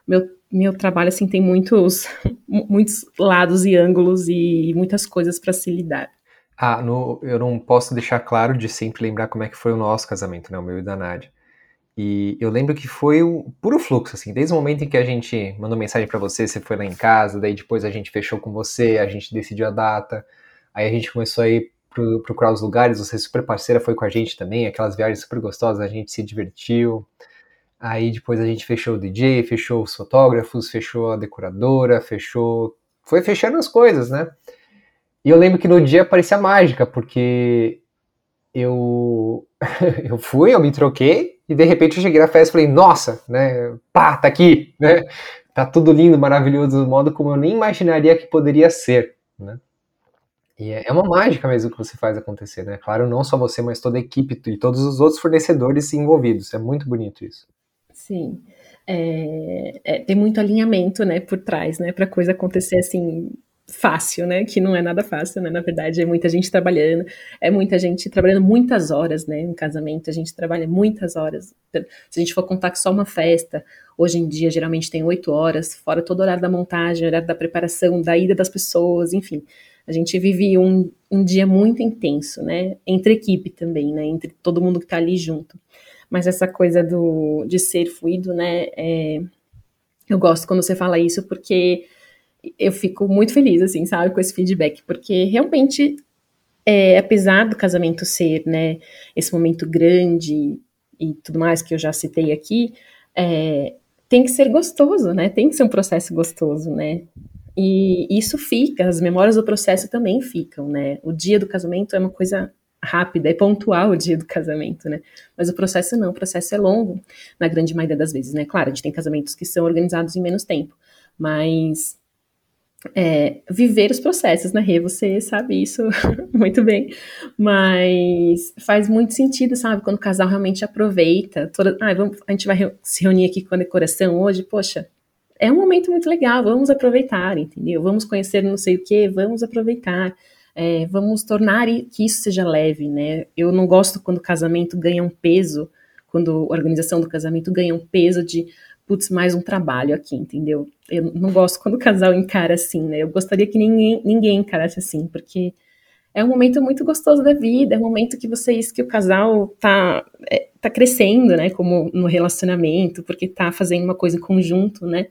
meu meu trabalho assim tem muitos *laughs* muitos lados e ângulos e muitas coisas para se lidar. Ah, no, eu não posso deixar claro de sempre lembrar como é que foi o nosso casamento, né, o meu e da Nádia. E eu lembro que foi o puro fluxo, assim, desde o momento em que a gente mandou mensagem para você, você foi lá em casa, daí depois a gente fechou com você, a gente decidiu a data, aí a gente começou a ir pro, procurar os lugares, você super parceira foi com a gente também, aquelas viagens super gostosas, a gente se divertiu. Aí depois a gente fechou o DJ, fechou os fotógrafos, fechou a decoradora, fechou. Foi fechando as coisas, né? E eu lembro que no dia parecia mágica, porque eu *laughs* eu fui, eu me troquei, e de repente eu cheguei na festa e falei, nossa, né? Pá, tá aqui, né? Tá tudo lindo, maravilhoso, do modo como eu nem imaginaria que poderia ser, né? E é, é uma mágica mesmo que você faz acontecer, né? Claro, não só você, mas toda a equipe e todos os outros fornecedores envolvidos. É muito bonito isso. Sim. É, é, tem muito alinhamento, né, por trás, né, para coisa acontecer assim fácil, né, que não é nada fácil, né, na verdade é muita gente trabalhando, é muita gente trabalhando muitas horas, né, em casamento a gente trabalha muitas horas, se a gente for contar que só uma festa, hoje em dia geralmente tem oito horas, fora todo o horário da montagem, horário da preparação, da ida das pessoas, enfim, a gente vive um, um dia muito intenso, né, entre equipe também, né, entre todo mundo que está ali junto mas essa coisa do, de ser fluido, né? É, eu gosto quando você fala isso, porque eu fico muito feliz, assim, sabe, com esse feedback, porque realmente, é, apesar do casamento ser, né, esse momento grande e tudo mais que eu já citei aqui, é, tem que ser gostoso, né? Tem que ser um processo gostoso, né? E isso fica, as memórias do processo também ficam, né? O dia do casamento é uma coisa rápida e pontual o dia do casamento, né? Mas o processo não, o processo é longo, na grande maioria das vezes, né? Claro, a gente tem casamentos que são organizados em menos tempo, mas é, viver os processos, né, Rê? Você sabe isso *laughs* muito bem, mas faz muito sentido, sabe? Quando o casal realmente aproveita, toda, ah, vamos, a gente vai se reunir aqui com a decoração hoje, poxa, é um momento muito legal, vamos aproveitar, entendeu? Vamos conhecer não sei o que, vamos aproveitar é, vamos tornar que isso seja leve, né? Eu não gosto quando o casamento ganha um peso, quando a organização do casamento ganha um peso de, putz, mais um trabalho aqui, entendeu? Eu não gosto quando o casal encara assim, né? Eu gostaria que ninguém, ninguém encarasse assim, porque é um momento muito gostoso da vida, é um momento que vocês, que o casal tá, é, tá crescendo, né? Como no relacionamento, porque tá fazendo uma coisa em conjunto, né?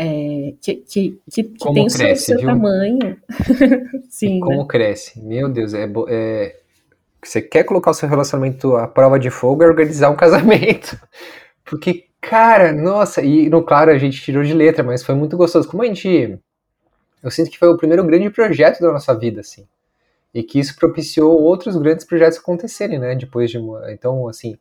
É, que, que, que, que tem cresce, o seu, tamanho. *laughs* Sim, como né? cresce. Meu Deus, é, é, você quer colocar o seu relacionamento à prova de fogo é organizar um *laughs* casamento. Porque, cara, nossa, e no claro a gente tirou de letra, mas foi muito gostoso. Como a gente. Eu sinto que foi o primeiro grande projeto da nossa vida, assim. E que isso propiciou outros grandes projetos acontecerem, né? Depois de. Então, assim,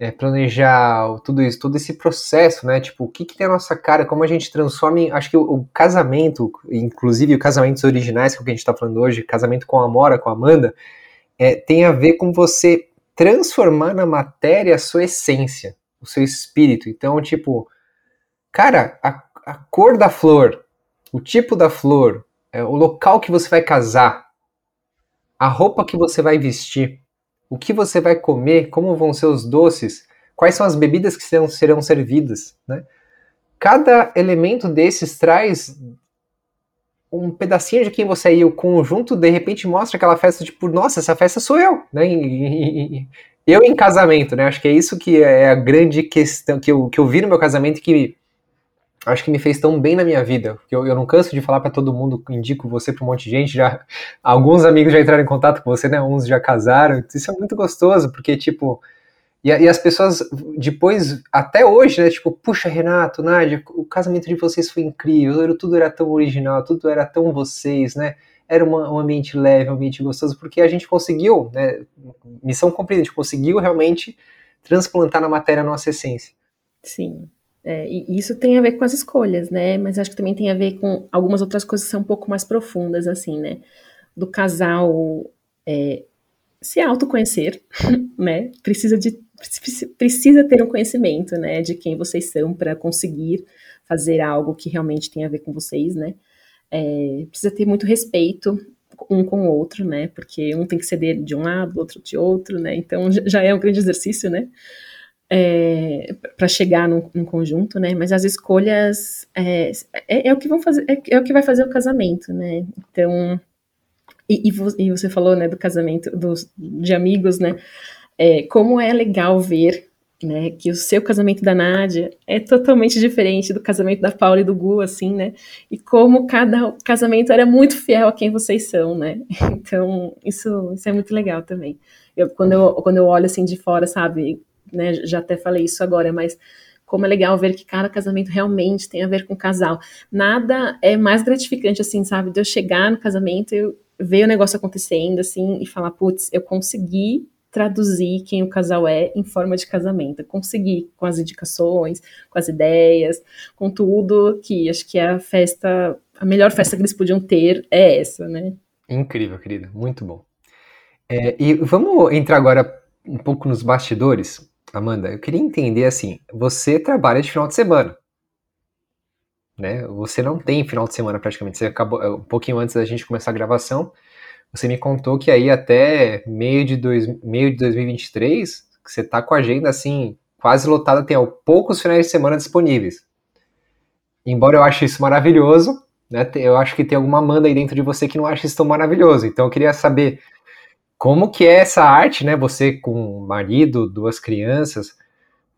é, planejar tudo isso, todo esse processo, né? Tipo, o que, que tem a nossa cara, como a gente transforma em. Acho que o, o casamento, inclusive os casamentos originais, que é o que a gente está falando hoje, casamento com a Amora, com a Amanda, é, tem a ver com você transformar na matéria a sua essência, o seu espírito. Então, tipo, cara, a, a cor da flor, o tipo da flor, é, o local que você vai casar, a roupa que você vai vestir o que você vai comer, como vão ser os doces, quais são as bebidas que serão, serão servidas, né? Cada elemento desses traz um pedacinho de quem você é e o conjunto de repente mostra aquela festa tipo, nossa, essa festa sou eu, né? Eu em casamento, né? Acho que é isso que é a grande questão que eu, que eu vi no meu casamento que acho que me fez tão bem na minha vida. Eu, eu não canso de falar para todo mundo, indico você para um monte de gente. Já alguns amigos já entraram em contato com você, né? Uns já casaram. Isso é muito gostoso, porque tipo E, e, as pessoas, depois, até hoje, né? Tipo, puxa, Renato, Nádia, o casamento de vocês foi incrível, tudo era tão original, tudo era tão vocês, né? Era uma, um ambiente leve, um ambiente gostoso, porque a gente conseguiu, né? Missão cumprida, a gente conseguiu realmente transplantar na matéria a nossa essência. Sim. É, e isso tem a ver com as escolhas, né? Mas acho que também tem a ver com algumas outras coisas que são um pouco mais profundas, assim, né? Do casal é, se autoconhecer, *laughs* né? Precisa de precisa ter um conhecimento, né, de quem vocês são para conseguir fazer algo que realmente tem a ver com vocês, né? É, precisa ter muito respeito um com o outro, né? Porque um tem que ceder de um lado, outro de outro, né? Então já é um grande exercício, né? É, para chegar num, num, conjunto, né? Mas as escolhas é, é, é, o que vão fazer, é, é, o que vai fazer o casamento, né? Então e, e, você falou, né, do casamento dos, de amigos, né? É, como é legal ver né, que o seu casamento da Nádia é totalmente diferente do casamento da Paula e do Gu, assim, né? E como cada casamento era muito fiel a quem vocês são, né? *laughs* Então, isso, isso é muito legal também. Eu, quando, eu, quando eu olho assim de fora, sabe, né, já até falei isso agora, mas como é legal ver que cada casamento realmente tem a ver com o casal. Nada é mais gratificante, assim, sabe, de eu chegar no casamento e ver o negócio acontecendo, assim, e falar, putz, eu consegui traduzir quem o casal é em forma de casamento. Consegui com as indicações, com as ideias, com tudo que acho que é a festa, a melhor festa que eles podiam ter é essa, né? Incrível, querida, muito bom. É, e vamos entrar agora um pouco nos bastidores, Amanda. Eu queria entender assim, você trabalha de final de semana, né? Você não tem final de semana praticamente. Você acabou um pouquinho antes da gente começar a gravação. Você me contou que aí até meio de, dois, meio de 2023, que você tá com a agenda assim quase lotada, tem ó, poucos finais de semana disponíveis. Embora eu ache isso maravilhoso, né? Eu acho que tem alguma Amanda aí dentro de você que não acha isso tão maravilhoso. Então eu queria saber como que é essa arte, né? Você com marido, duas crianças,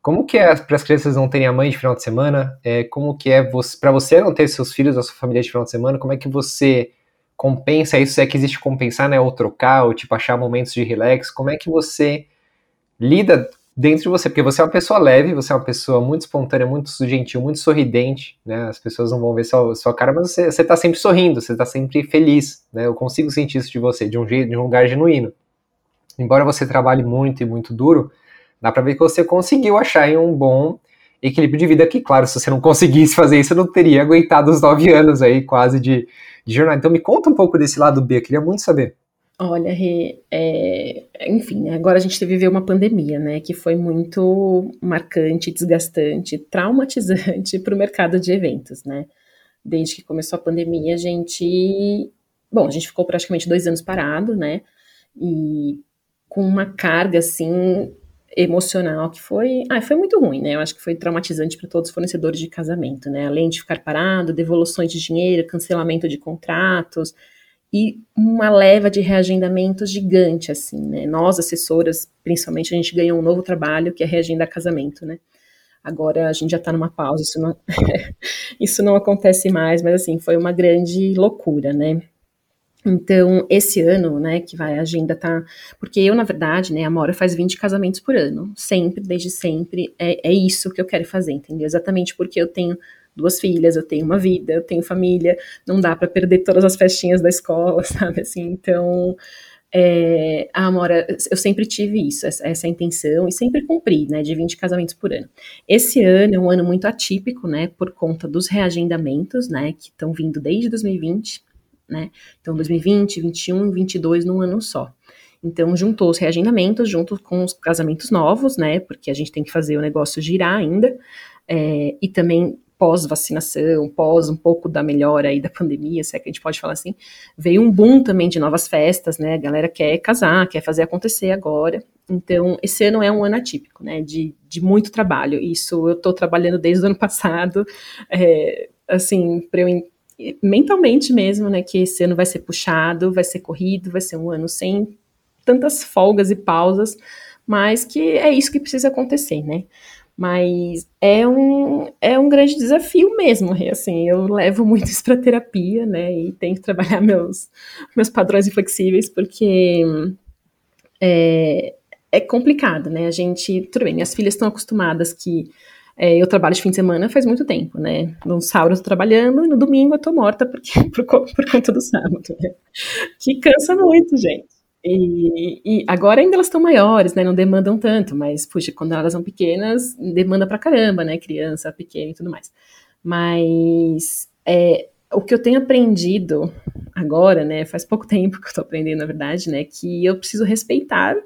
como que é para as crianças não terem a mãe de final de semana? É, como que é para você não ter seus filhos, a sua família de final de semana? Como é que você compensa isso? É que existe compensar, né? Ou trocar, ou tipo achar momentos de relax? Como é que você lida dentro de você? Porque você é uma pessoa leve, você é uma pessoa muito espontânea, muito gentil, muito sorridente, né? As pessoas não vão ver sua, sua cara, mas você, você tá sempre sorrindo, você tá sempre feliz, né? Eu consigo sentir isso de você, de um jeito, de um lugar genuíno. Embora você trabalhe muito e muito duro, Dá para ver que você conseguiu achar um bom equilíbrio de vida que, claro, se você não conseguisse fazer isso, você não teria aguentado os nove anos aí quase de, de jornada. Então me conta um pouco desse lado B, eu queria muito saber. Olha, Rê, é, enfim, agora a gente viveu uma pandemia, né, que foi muito marcante, desgastante, traumatizante *laughs* para o mercado de eventos, né. Desde que começou a pandemia, a gente, bom, a gente ficou praticamente dois anos parado, né, e com uma carga, assim, emocional que foi, ah, foi muito ruim, né? Eu acho que foi traumatizante para todos os fornecedores de casamento, né? Além de ficar parado, devoluções de dinheiro, cancelamento de contratos e uma leva de reagendamentos gigante, assim, né? Nós, assessoras, principalmente, a gente ganhou um novo trabalho que é reagendar casamento, né? Agora a gente já está numa pausa, isso não, *laughs* isso não acontece mais, mas assim, foi uma grande loucura, né? Então, esse ano, né, que vai, a agenda tá. Porque eu, na verdade, né, a Mora faz 20 casamentos por ano. Sempre, desde sempre. É, é isso que eu quero fazer, entendeu? Exatamente porque eu tenho duas filhas, eu tenho uma vida, eu tenho família. Não dá para perder todas as festinhas da escola, *laughs* sabe? Assim, então. É, a Amora, eu sempre tive isso, essa, essa, intenção, e sempre cumpri, né, de 20 casamentos por ano. Esse ano é um ano muito atípico, né, por conta dos reagendamentos, né, que estão vindo desde 2020, né? Então, 2020, 21 e 22 num ano só. Então, juntou os reagendamentos junto com os casamentos novos, né? Porque a gente tem que fazer o negócio girar ainda. É, e também pós-vacinação, pós um pouco da melhora aí da pandemia, se é que a gente pode falar assim, veio um boom também de novas festas, né? A galera quer casar, quer fazer acontecer agora. Então, esse ano é um ano atípico, né? De, de muito trabalho. Isso eu tô trabalhando desde o ano passado, é, assim, para eu mentalmente mesmo, né, que esse ano vai ser puxado, vai ser corrido, vai ser um ano sem tantas folgas e pausas, mas que é isso que precisa acontecer, né? Mas é um, é um grande desafio mesmo, assim, eu levo muito isso para terapia, né, e tenho que trabalhar *laughs* meus, meus padrões inflexíveis, porque é, é complicado, né? A gente, tudo bem, minhas filhas estão acostumadas que é, eu trabalho de fim de semana faz muito tempo, né? No sábado eu tô trabalhando e no domingo eu tô morta porque, *laughs* por, por conta do sábado, né? Que cansa muito, gente. E, e, agora ainda elas estão maiores, né? Não demandam tanto, mas, puxa, quando elas são pequenas, demanda pra caramba, né? Criança pequena e tudo mais. Mas é, o que eu tenho aprendido agora, né? Faz pouco *laughs* tempo que eu tô aprendendo, na verdade, né? Que eu preciso respeitar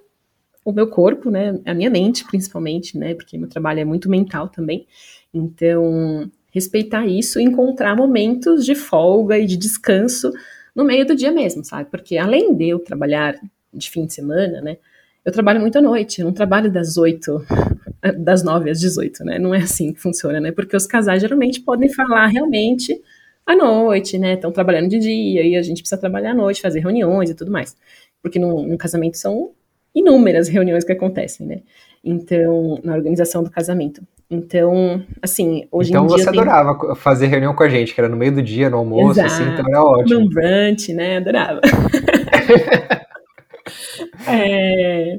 o meu corpo, né? A minha mente, principalmente, né? Porque meu trabalho é muito mental também. Então, respeitar isso e encontrar momentos de folga e de descanso no meio do dia mesmo, sabe? Porque além de eu trabalhar de fim de semana, né? Eu trabalho muito à noite, eu não trabalho das 8, *laughs* das 9 às 18, né? Não é assim que funciona, né? Porque os casais geralmente podem falar realmente à noite, né? Estão trabalhando de dia e a gente precisa trabalhar à noite, fazer reuniões e tudo mais. Porque no, no casamento são inúmeras reuniões que acontecem, né? Então, na organização do casamento. Então, assim, hoje então em dia. Então você adorava tenho... fazer reunião com a gente, que era no meio do dia, no almoço, Exato. assim, então era ótimo. Num brunch, né? Adorava. *laughs* *laughs* é...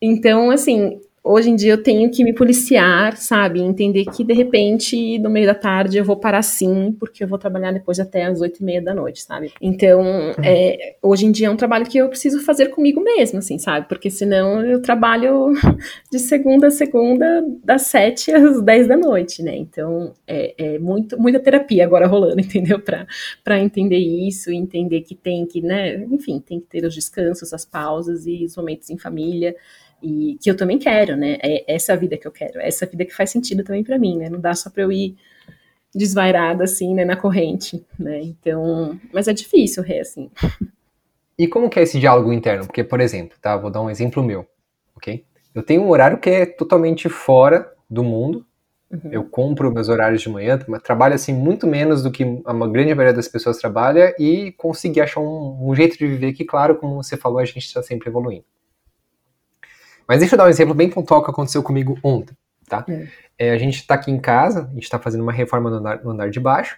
Então, assim, hoje em dia eu tenho que me policiar, sabe? Entender que de repente, no meio da tarde, eu vou parar sim, porque eu vou trabalhar depois até as oito e meia da noite, sabe? Então, uhum. é, hoje em dia é um trabalho que eu preciso fazer comigo mesma, assim, sabe? Porque senão eu trabalho *laughs* de segunda a segunda, das sete às dez da noite, né? Então, é, é muito, muita terapia agora rolando, *laughs* entendeu? Para entender isso, entender que tem que, né? Enfim, tem que ter os descansos, as pausas e os momentos em família e que eu também quero, né? É essa vida que eu quero, é essa vida que faz sentido também para mim, né? Não dá só para eu ir desvairada assim, né, na corrente, né? Então, mas é difícil, é assim. E como que é esse diálogo interno? Porque, por exemplo, tá, vou dar um exemplo meu, ok? Eu tenho um horário que é totalmente fora do mundo. Uhum. Eu compro meus horários de manhã, trabalho assim muito menos do que a grande maioria das pessoas trabalha e consegui achar um, um jeito de viver que, claro, como você falou, a gente está sempre evoluindo. Mas deixa eu dar um exemplo bem pontual que aconteceu comigo ontem, tá? É. É, a gente está aqui em casa, a gente está fazendo uma reforma no andar, no andar de baixo,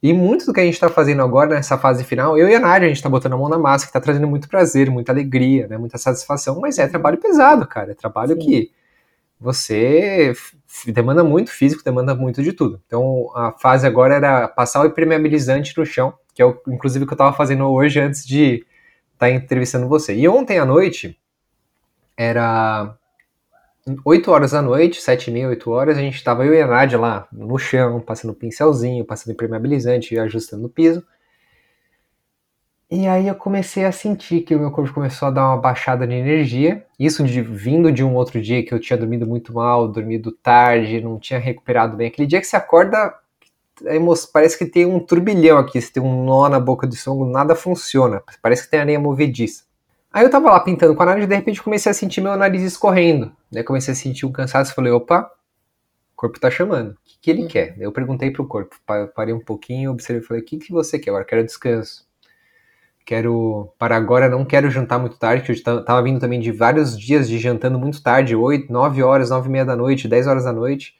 e muito do que a gente está fazendo agora, nessa fase final, eu e a Nádia, a gente está botando a mão na massa, que está trazendo muito prazer, muita alegria, né, muita satisfação, mas é trabalho pesado, cara, é trabalho Sim. que você demanda muito físico, demanda muito de tudo. Então, a fase agora era passar o impermeabilizante no chão, que é o, inclusive o que eu estava fazendo hoje antes de estar tá entrevistando você. E ontem à noite, era 8 horas da noite, 7 e meia, 8 horas, a gente estava eu e a Nádia lá no chão, passando pincelzinho, passando impermeabilizante, ajustando o piso. E aí eu comecei a sentir que o meu corpo começou a dar uma baixada de energia. Isso de, vindo de um outro dia que eu tinha dormido muito mal, dormido tarde, não tinha recuperado bem. Aquele dia que você acorda, parece que tem um turbilhão aqui, você tem um nó na boca do estômago, nada funciona. Parece que tem areia movediça. Aí eu tava lá pintando com a nariz e de repente comecei a sentir meu nariz escorrendo. Daí comecei a sentir um cansaço e falei, opa, o corpo tá chamando. O que, que ele hum. quer? Eu perguntei pro corpo, parei um pouquinho, observei e falei, o que, que você quer? Agora quero descanso. Quero, para agora, não quero jantar muito tarde, que eu tava vindo também de vários dias de jantando muito tarde, 8, 9 horas, 9 e meia da noite, 10 horas da noite.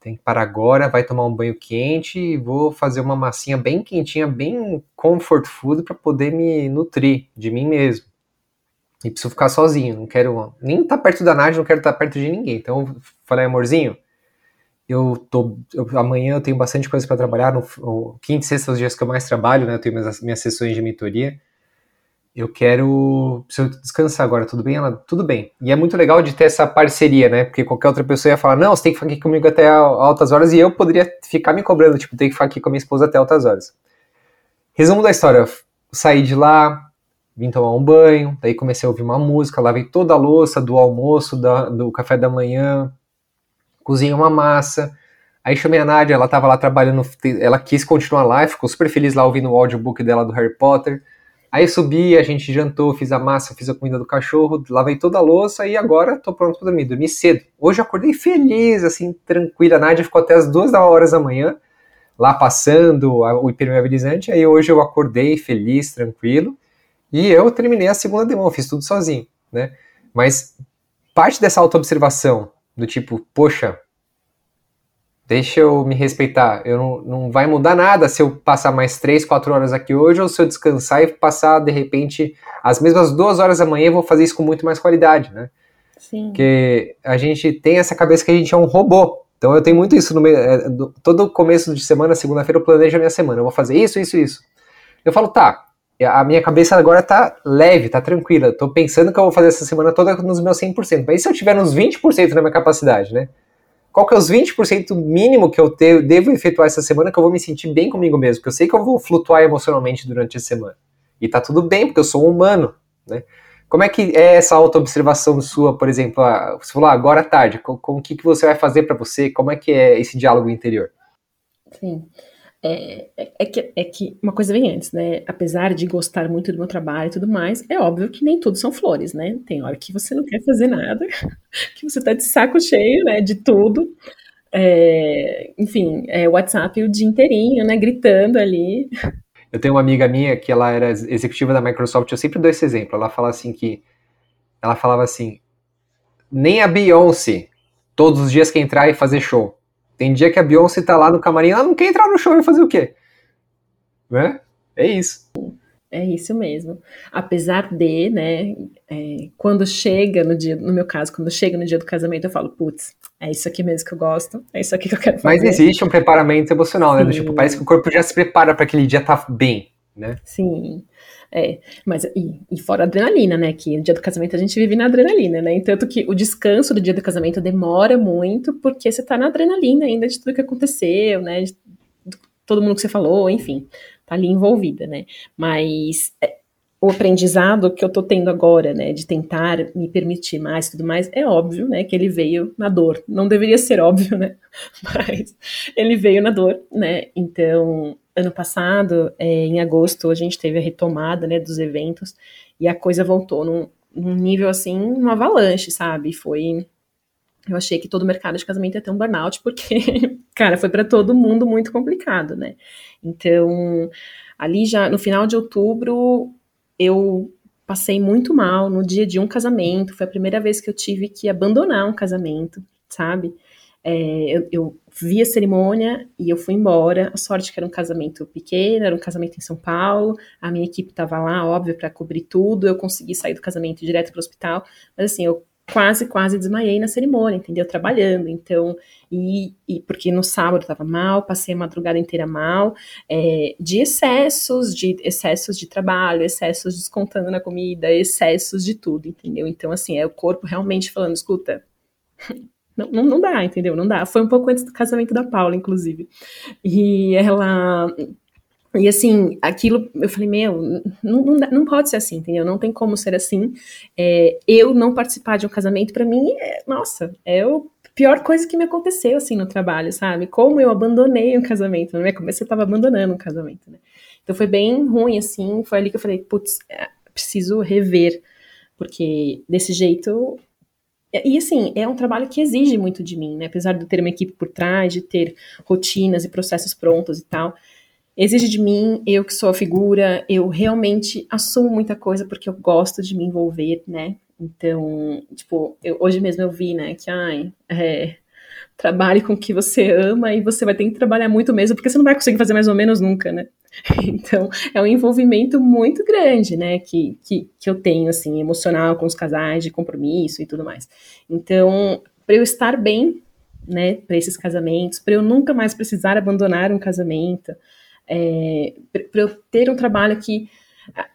Tem que parar agora, vai tomar um banho quente e vou fazer uma massinha bem quentinha, bem comfort food para poder me nutrir de mim mesmo. E preciso ficar sozinho, não quero nem estar tá perto da Nádia, não quero estar tá perto de ninguém. Então eu falei, amorzinho, eu tô eu, amanhã eu tenho bastante coisa para trabalhar, no, no quinta e sexta os dias que eu mais trabalho, né? Eu tenho minhas, minhas sessões de mentoria eu quero preciso descansar agora, tudo bem? Ela, tudo bem. E é muito legal de ter essa parceria, né? Porque qualquer outra pessoa ia falar, não, você tem que ficar aqui comigo até altas horas, e eu poderia ficar me cobrando, tipo, tem que ficar aqui com a minha esposa até altas horas. Resumo da história, saí de lá, vim tomar um banho, daí comecei a ouvir uma música, lavei toda a louça do almoço, da, do café da manhã, cozinhei uma massa, aí chamei a Nádia, ela tava lá trabalhando, ela quis continuar lá, ficou super feliz lá ouvindo o audiobook dela do Harry Potter, Aí subi, a gente jantou, fiz a massa, fiz a comida do cachorro, lavei toda a louça e agora tô pronto para dormir. Dormi cedo. Hoje acordei feliz, assim, tranquila. A Nádia ficou até as duas horas da manhã lá passando o impermeabilizante. Aí hoje eu acordei feliz, tranquilo. E eu terminei a segunda demão, fiz tudo sozinho, né? Mas parte dessa autoobservação, do tipo, poxa, deixa eu me respeitar. Eu não, não vai mudar nada se eu passar mais três, quatro horas aqui hoje ou se eu descansar e passar de repente as mesmas duas horas amanhã. Eu vou fazer isso com muito mais qualidade, né? Sim. Porque a gente tem essa cabeça que a gente é um robô. Então eu tenho muito isso no meio. É, do, todo começo de semana, segunda-feira, eu planejo a minha semana. Eu vou fazer isso, isso, isso. Eu falo, tá, a minha cabeça agora tá leve, tá tranquila. Tô pensando que eu vou fazer essa semana toda nos meus 100%. Mas e se eu tiver uns 20% na minha capacidade, né? Qual que é os 20% mínimo que eu te, devo efetuar essa semana que eu vou me sentir bem comigo mesmo? Que eu sei que eu vou flutuar emocionalmente durante a semana. E tá tudo bem, porque eu sou um humano, né? Como é que é essa auto-observação sua, por exemplo, ah, você falou agora à tarde, com o que, que você vai fazer para você? Como é que é esse diálogo interior? Sim. É, é, que, é que uma coisa vem antes, né? Apesar de gostar muito do meu trabalho e tudo mais, é óbvio que nem tudo são flores, né? Tem hora que você não quer fazer nada, *laughs* que você tá de saco cheio, né? De tudo. É, enfim, é WhatsApp o dia inteirinho, né? Gritando ali. Eu tenho uma amiga minha que ela era executiva da Microsoft, eu sempre dou esse exemplo. Ela fala assim que. Ela falava assim: nem a Beyoncé, todos os dias quer entrar e fazer show. Tem dia que a Beyoncé tá lá no camarim, ela não quer entrar no show e fazer o quê? Né? É isso. É isso mesmo. Apesar de, né, é, quando chega no dia, no meu caso, quando chega no dia do casamento, eu falo, putz, é isso aqui mesmo que eu gosto, é isso aqui que eu quero fazer. Mas existe um preparamento emocional, né? Do tipo, parece que o corpo já se prepara para aquele dia estar tá bem, né? Sim. É, mas e, e, fora a adrenalina, né? Que no dia do casamento a gente vive na adrenalina, né? Entanto que o descanso do dia do casamento demora muito porque você tá na adrenalina ainda de tudo que aconteceu, né? De, de todo mundo que você falou, enfim, tá ali envolvida, né? Mas é, o aprendizado que eu tô tendo agora, né, de tentar me permitir mais tudo mais, é óbvio, né, que ele veio na dor. Não deveria ser óbvio, né? *laughs* Mas ele veio na dor, né? Então, ano passado, é, em agosto, a gente teve a retomada, né, dos eventos e a coisa voltou num, num nível assim, uma avalanche, sabe? Foi eu achei que todo mercado de casamento ia ter um burnout, porque, *laughs* cara, foi para todo mundo muito complicado, né? Então, ali já no final de outubro, eu passei muito mal no dia de um casamento. Foi a primeira vez que eu tive que abandonar um casamento, sabe? É, eu, eu, vi a cerimônia e eu fui embora. A sorte que era um casamento pequeno, era um casamento em São Paulo. A minha equipe estava lá, óbvio, para cobrir tudo. Eu consegui sair do casamento direto para o hospital. Mas assim, eu quase, quase desmaiei na cerimônia, entendeu? Trabalhando. Então, e, e porque no sábado eu tava mal, passei a madrugada inteira mal, é, de excessos, de excessos de trabalho, excessos descontando na comida, excessos de tudo, entendeu? Então, assim, é o corpo realmente falando, escuta. *laughs* Não, não, não dá, entendeu? Não dá. Foi um pouco antes do casamento da Paula, inclusive. E ela e assim, aquilo, eu falei, meu, não, não, não, pode ser assim, entendeu? Não tem como ser assim. É, eu não participar de um casamento, para mim, é, nossa, é a pior coisa que me aconteceu, assim, no trabalho, sabe? Como eu abandonei um casamento, na minha cabeça eu tava abandonando um casamento, né? Então foi bem ruim, assim, foi ali que eu falei, putz, é, preciso rever, porque desse jeito e assim, é um trabalho que exige muito de mim, né? Apesar de eu ter uma equipe por trás, de ter rotinas e processos prontos e tal, exige de mim, eu que sou a figura, eu realmente assumo muita coisa porque eu gosto de me envolver, né? Então, tipo, eu, hoje mesmo eu vi, né, que, ai, é, trabalhe com o que você ama e você vai ter que trabalhar muito mesmo, porque você não vai conseguir fazer mais ou menos nunca, né? *laughs* Então, é um envolvimento muito grande, né, que, que, que eu tenho, assim, emocional com os casais, de compromisso e tudo mais. Então, para eu estar bem, né, para esses casamentos, para eu nunca mais precisar abandonar um casamento, é, para eu ter um trabalho que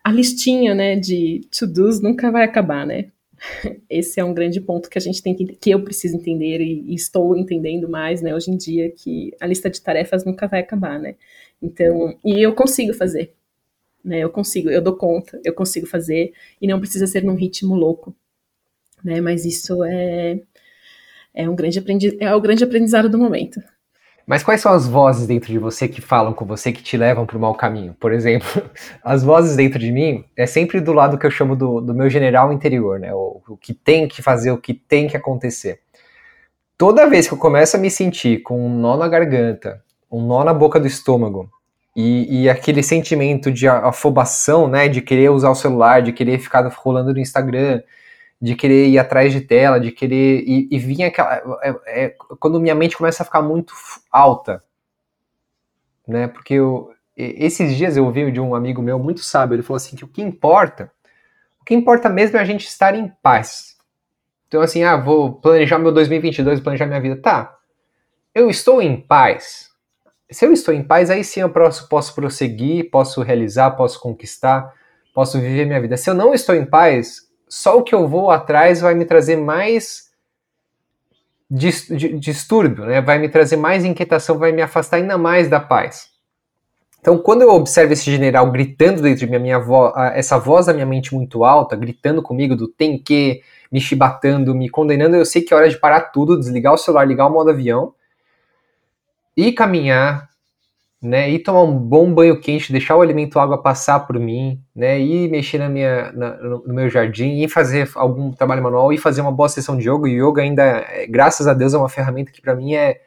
a listinha né, de to-dos nunca vai acabar, né? *laughs* Esse é um grande ponto que a gente tem que, que eu preciso entender e, e, estou entendendo mais, né, hoje em dia, que a lista de tarefas nunca vai acabar, né? Então, e eu consigo fazer, né? Eu consigo, eu dou conta, eu consigo fazer e não precisa ser num ritmo louco, né? Mas isso é é um grande aprendiz, é o grande aprendizado do momento. Mas quais são as vozes dentro de você que falam com você, que te levam para o mau caminho? Por exemplo, *laughs* as vozes dentro de mim é sempre do lado que eu chamo do, do meu general interior, né? O, o, que tem que fazer, o que tem que acontecer. Toda vez que eu começo a me sentir com um nó na garganta, um nó na boca do estômago, e, e aquele sentimento de afobação, né? De querer usar o celular, de querer ficar rolando no Instagram, de querer ir atrás de tela, de querer. E, e vinha aquela. É, é, quando minha mente começa a ficar muito alta. Né? Porque eu, esses dias eu ouvi de um amigo meu muito sábio, ele falou assim: que o que importa, o que importa mesmo é a gente estar em paz. Então, assim, ah, vou planejar meu 2022, planejar minha vida. Tá, eu estou em paz. Se eu estou em paz, aí sim eu posso, posso prosseguir, posso realizar, posso conquistar, posso viver minha vida. Se eu não estou em paz, só o que eu vou atrás vai me trazer mais distúrbio, né? vai me trazer mais inquietação, vai me afastar ainda mais da paz. Então, quando eu observo esse general gritando dentro de mim, minha vo essa voz da minha mente muito alta, gritando comigo do tem que, me chibatando, me condenando, eu sei que é hora de parar tudo, desligar o celular, ligar o modo avião e caminhar, né, e tomar um bom banho quente, deixar o alimento água passar por mim, né, e mexer na minha, na, no meu jardim, e fazer algum trabalho manual, e fazer uma boa sessão de yoga. E yoga ainda, é, graças a Deus, é uma ferramenta que para mim é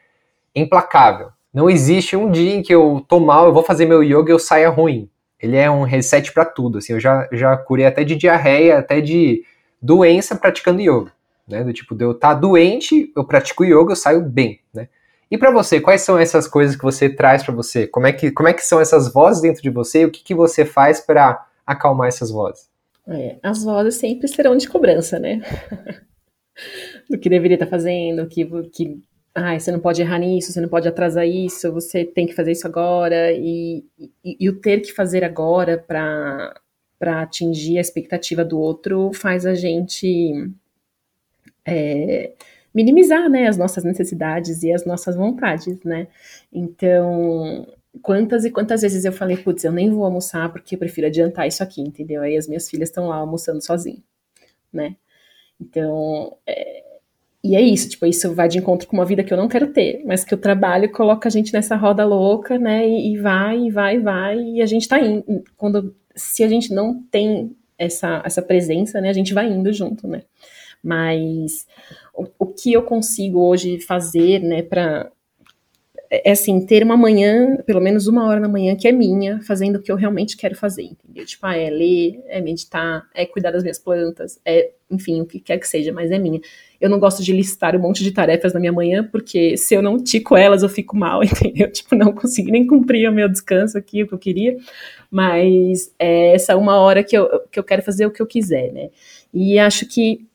implacável. Não existe um dia em que eu tô mal, eu vou fazer meu yoga e eu saia ruim. Ele é um reset para tudo. Assim, eu já, já curei até de diarreia, até de doença praticando yoga. Né? Do tipo, de eu estar tá doente, eu pratico yoga, eu saio bem. Né? E para você, quais são essas coisas que você traz para você? Como é, que, como é que são essas vozes dentro de você e o que, que você faz para acalmar essas vozes? É, as vozes sempre serão de cobrança, né? *laughs* do que deveria estar tá fazendo, que, que ah, você não pode errar nisso, você não pode atrasar isso, você tem que fazer isso agora, e, e, e o ter que fazer agora para atingir a expectativa do outro faz a gente é, minimizar né, as nossas necessidades e as nossas vontades, né? Então, quantas e quantas vezes eu falei, putz, eu nem vou almoçar porque eu prefiro adiantar isso aqui, entendeu? Aí as minhas filhas estão lá almoçando sozinhas, né? Então, é, e é isso, tipo, isso vai de encontro com uma vida que eu não quero ter, mas que o trabalho coloca a gente nessa roda louca, né? E, e vai, e vai, e vai, e a gente tá indo. Quando, se a gente não tem essa, essa presença, né? A gente vai indo junto, né? Mas o, o que eu consigo hoje fazer, né, para é, é assim, ter uma manhã, pelo menos uma hora na manhã, que é minha, fazendo o que eu realmente quero fazer, entendeu? Tipo, ah, é ler, é meditar, é cuidar das minhas plantas, é, enfim, o que quer que seja, mas é minha. Eu não gosto de listar um monte de tarefas na minha manhã, porque se eu não tico elas, eu fico mal, *laughs* entendeu? Tipo, não consigo nem cumprir o meu descanso aqui, o que eu queria, mas é essa uma hora que eu, que eu quero fazer o que eu quiser, né? E acho que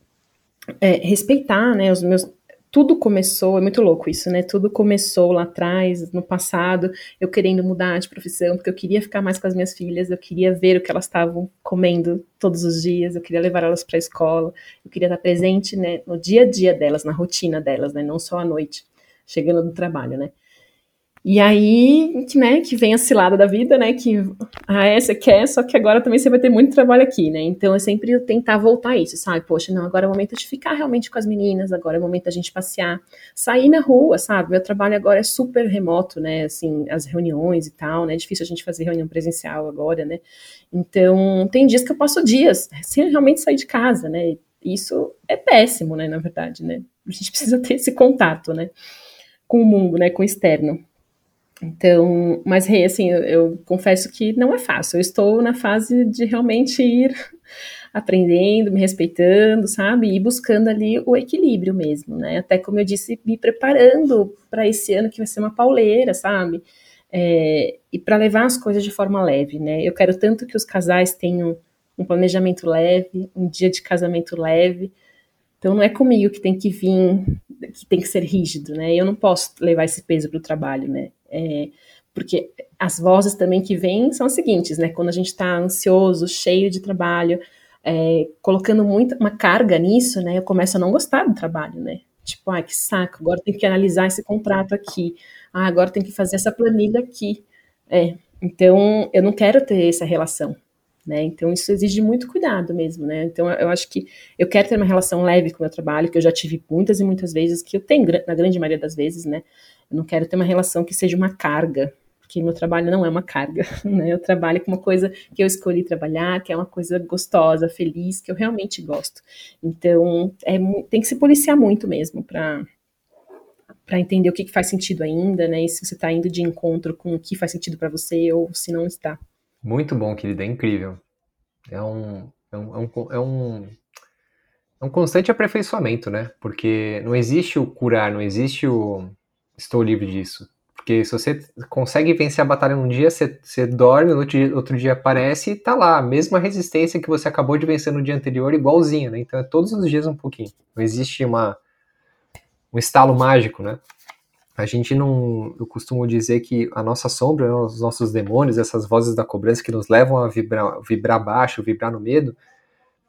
é, respeitar, né, os meus tudo começou, é muito louco isso, né? Tudo começou lá atrás, no passado, eu querendo mudar de profissão, porque eu queria ficar mais com as minhas filhas, eu queria ver o que elas estavam comendo todos os dias, eu queria levar elas para a escola, eu queria estar presente, né, no dia a dia delas, na rotina delas, né, não só à noite, chegando do trabalho, né? E aí, que, né, que vem a cilada da vida, né, que, ah, é, você quer, só que agora também você vai ter muito trabalho aqui, né, então eu sempre tentar voltar a isso, sabe, poxa, não, agora é o momento de ficar realmente com as meninas, agora é o momento da gente passear, sair na rua, sabe, meu trabalho agora é super remoto, né, assim, as reuniões e tal, né, é difícil a gente fazer reunião presencial agora, né, então tem dias que eu passo dias sem realmente sair de casa, né, isso é péssimo, né, na verdade, né, a gente precisa ter esse contato, né, com o mundo, né, com o externo. Então, mas assim, eu, eu, confesso que não é fácil. Eu estou na fase de realmente ir *laughs* aprendendo, me respeitando, sabe? E buscando ali o equilíbrio mesmo, né? Até como eu disse, me preparando para esse ano que vai ser uma pauleira, sabe? É, e para levar as coisas de forma leve, né? Eu quero tanto que os casais tenham um planejamento leve, um dia de casamento leve. Então não é comigo que tem que vir, que tem que ser rígido, né? Eu não posso levar esse peso para o trabalho, né? É, porque as vozes também que vêm são as seguintes, né? Quando a gente está ansioso, cheio de trabalho, é, colocando muita uma carga nisso, né? Eu começo a não gostar do trabalho, né? Tipo, ai, que saco, agora tem que analisar esse contrato aqui. Ah, agora tem que fazer essa planilha aqui. É, então, eu não quero ter essa relação, né? Então, isso exige muito cuidado mesmo, né? Então, eu acho que eu quero ter uma relação leve com o meu trabalho, que eu já tive muitas e muitas vezes, que eu tenho na grande maioria das vezes, né? Eu não quero ter uma relação que seja uma carga, porque meu trabalho não é uma carga, *laughs* né? Eu trabalho com uma coisa que eu escolhi trabalhar, que é uma coisa gostosa, feliz, que eu realmente gosto. Então, é, tem que se policiar muito mesmo para para entender o que, que, faz sentido ainda, né? E se você está indo de encontro com o que faz sentido para você ou se não está. Muito bom, querida, é incrível. É um, é um, é um, é um, é um constante aperfeiçoamento, né? Porque não existe o curar, não existe o estou livre disso. Porque se você consegue vencer a batalha num dia, você, você dorme, no outro dia, outro dia aparece e tá lá, a mesma resistência que você acabou de vencer no dia anterior, igualzinho, né? Então é todos os dias um pouquinho. Não existe uma, um estalo mágico, né? A gente não. Eu costumo dizer que a nossa sombra, né, os nossos demônios, essas vozes da cobrança que nos levam a vibrar, vibrar baixo, vibrar no medo,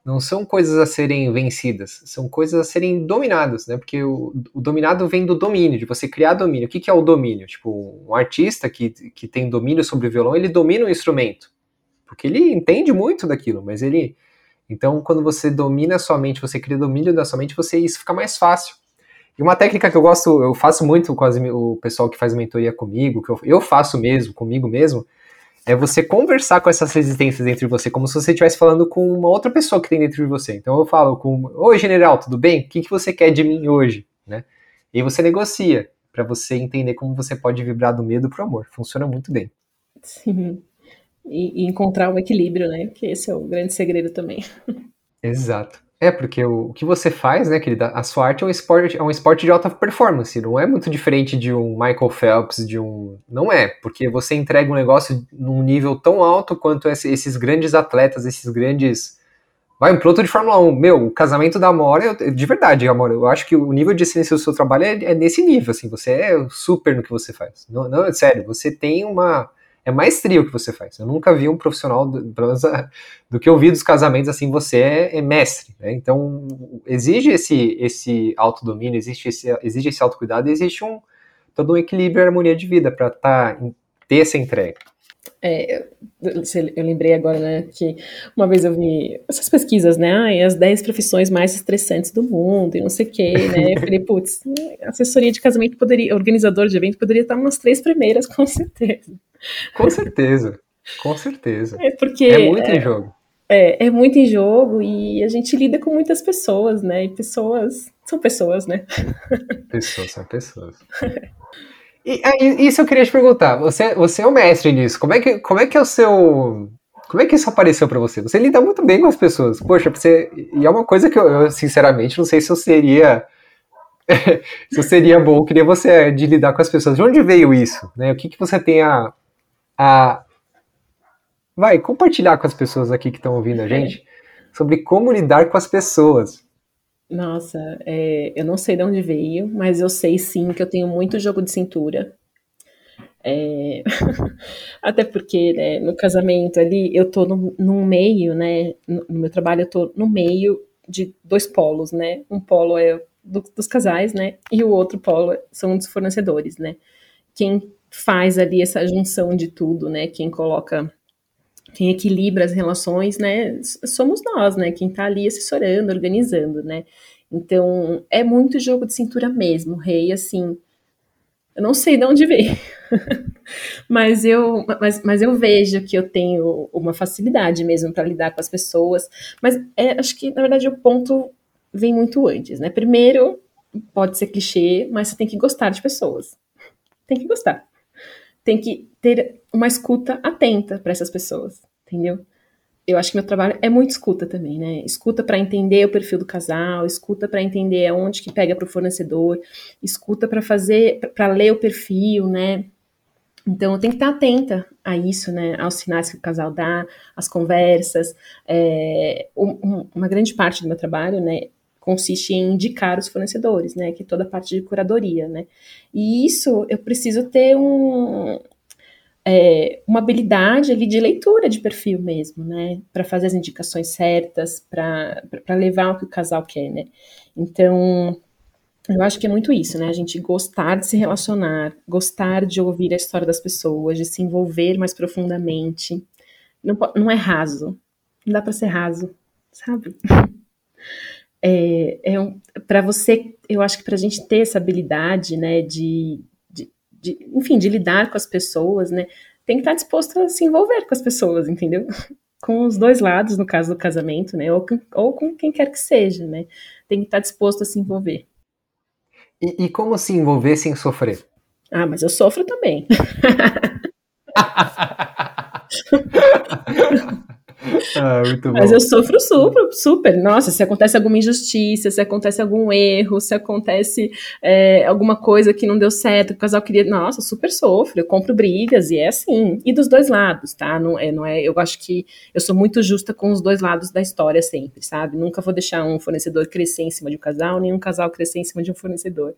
não são coisas a serem vencidas, são coisas a serem dominadas, né? Porque o, o dominado vem do domínio, de você criar domínio. O que, que é o domínio? Tipo, um artista que, que tem domínio sobre o violão, ele domina o instrumento. Porque ele entende muito daquilo, mas ele. Então, quando você domina a sua mente, você cria domínio da sua mente, você, isso fica mais fácil. E uma técnica que eu gosto, eu faço muito com as, o pessoal que faz mentoria comigo, que eu, eu faço mesmo, comigo mesmo, é você conversar com essas resistências dentro de você, como se você estivesse falando com uma outra pessoa que tem dentro de você. Então eu falo com, oi general, tudo bem? O que, que você quer de mim hoje? Né? E você negocia para você entender como você pode vibrar do medo pro amor. Funciona muito bem. Sim. E, e encontrar o equilíbrio, né? Que esse é o grande segredo também. Exato. É, porque o, o, que você faz, né, querida? A sua arte é um, esporte, é um esporte de alta performance, não é muito diferente de um Michael Phelps, de um. Não é, porque você entrega um negócio num nível tão alto quanto esses grandes atletas, esses grandes. Vai, um piloto de Fórmula 1. Meu, o casamento da Amora, de verdade, Amora, eu acho que o nível de excelência do seu trabalho é, é nesse nível, assim, você é super no que você faz. Não, não, é sério, você tem uma é maestria o que você faz. Eu nunca vi um profissional, do, *laughs* do que eu vi dos casamentos, assim, você é, é mestre. Né? Então, exige esse, esse autodomínio, existe esse, exige esse autocuidado e existe um, todo um equilíbrio e harmonia de vida para tá, ter essa entrega. É, eu lembrei agora, né, que uma vez eu vi essas pesquisas, né, as 10 profissões mais estressantes do mundo e não sei o quê, né, eu *laughs* falei, putz, assessoria de casamento poderia, organizador de evento poderia estar umas três primeiras, *laughs* com certeza. Com certeza, com certeza. É porque... É muito é, em jogo. É, é muito em jogo e a gente lida com muitas pessoas, né, e pessoas são pessoas, né. *laughs* Pessoas são pessoas. *laughs* E, isso eu queria te perguntar. Você, você é o mestre nisso. Como é que, como é, que é o seu. Como é que isso apareceu para você? Você lida muito bem com as pessoas. Poxa, você. E é uma coisa que eu, eu sinceramente, não sei se eu seria. *laughs* se eu seria bom, queria você de lidar com as pessoas. De onde veio isso? Né? O que, que você tem a, a. Vai, compartilhar com as pessoas aqui que estão ouvindo a gente sobre como lidar com as pessoas. Nossa, é, eu não sei de onde veio, mas eu sei sim que eu tenho muito jogo de cintura. É, *laughs* até porque né, no casamento ali eu tô no, no meio, né? No, no, meu trabalho eu tô no meio de dois polos, né? Um polo é do, dos casais, né? E o outro polo são dos fornecedores, né? Quem faz ali essa junção de tudo, né? Quem coloca quem equilibra as relações, né, somos nós, né, quem tá ali assessorando, organizando, né. Então, é muito jogo de cintura mesmo, rei, assim, eu não sei de onde veio, *laughs* mas, eu, mas, mas eu vejo que eu tenho uma facilidade mesmo para lidar com as pessoas, mas é, acho que, na verdade, o ponto vem muito antes, né, primeiro, pode ser clichê, mas você tem que gostar de pessoas, tem que gostar, tem que ter uma escuta atenta para essas pessoas, entendeu? Eu acho que meu trabalho é muito escuta também, né? Escuta para entender o perfil do casal, escuta para entender aonde que pega para o fornecedor, escuta para fazer, para ler o perfil, né? Então eu tenho que estar atenta a isso, né? Aos sinais que o casal dá, às conversas. É, um, uma grande parte do meu trabalho, né? Consiste em indicar os fornecedores, né, que é toda a parte de curadoria, né, e isso eu preciso ter um, é, uma habilidade ali de leitura de perfil mesmo, né, para fazer as indicações certas, para levar o que o casal quer, né, então eu acho que é muito isso, né? A gente gostar de se relacionar, gostar de ouvir a história das pessoas, de se envolver mais profundamente. Não, não é raso. Não dá para ser raso, sabe? É, é um, para você, eu acho que para a gente ter essa habilidade, né, de, de, de, enfim, de lidar com as pessoas, né, tem que estar disposto a se envolver com as pessoas, entendeu? *laughs* Com os dois lados, no caso do casamento, né, ou com, ou com quem quer que seja, né, tem que estar disposto a se envolver. E, e como se envolver sem sofrer? Ah, mas eu sofro também. *laughs* *laughs* *laughs* ah, muito bom. Mas eu sofro super, super. Nossa, se acontece alguma injustiça, se acontece algum erro, se acontece é, alguma coisa que não deu certo, o casal queria. Nossa, super sofro. Eu compro brigas e é assim. E dos dois lados, tá? Não é, não é. Eu acho que eu sou muito justa com os dois lados da história sempre, sabe? Nunca vou deixar um fornecedor crescer em cima de um casal, nem um casal crescer em cima de um fornecedor.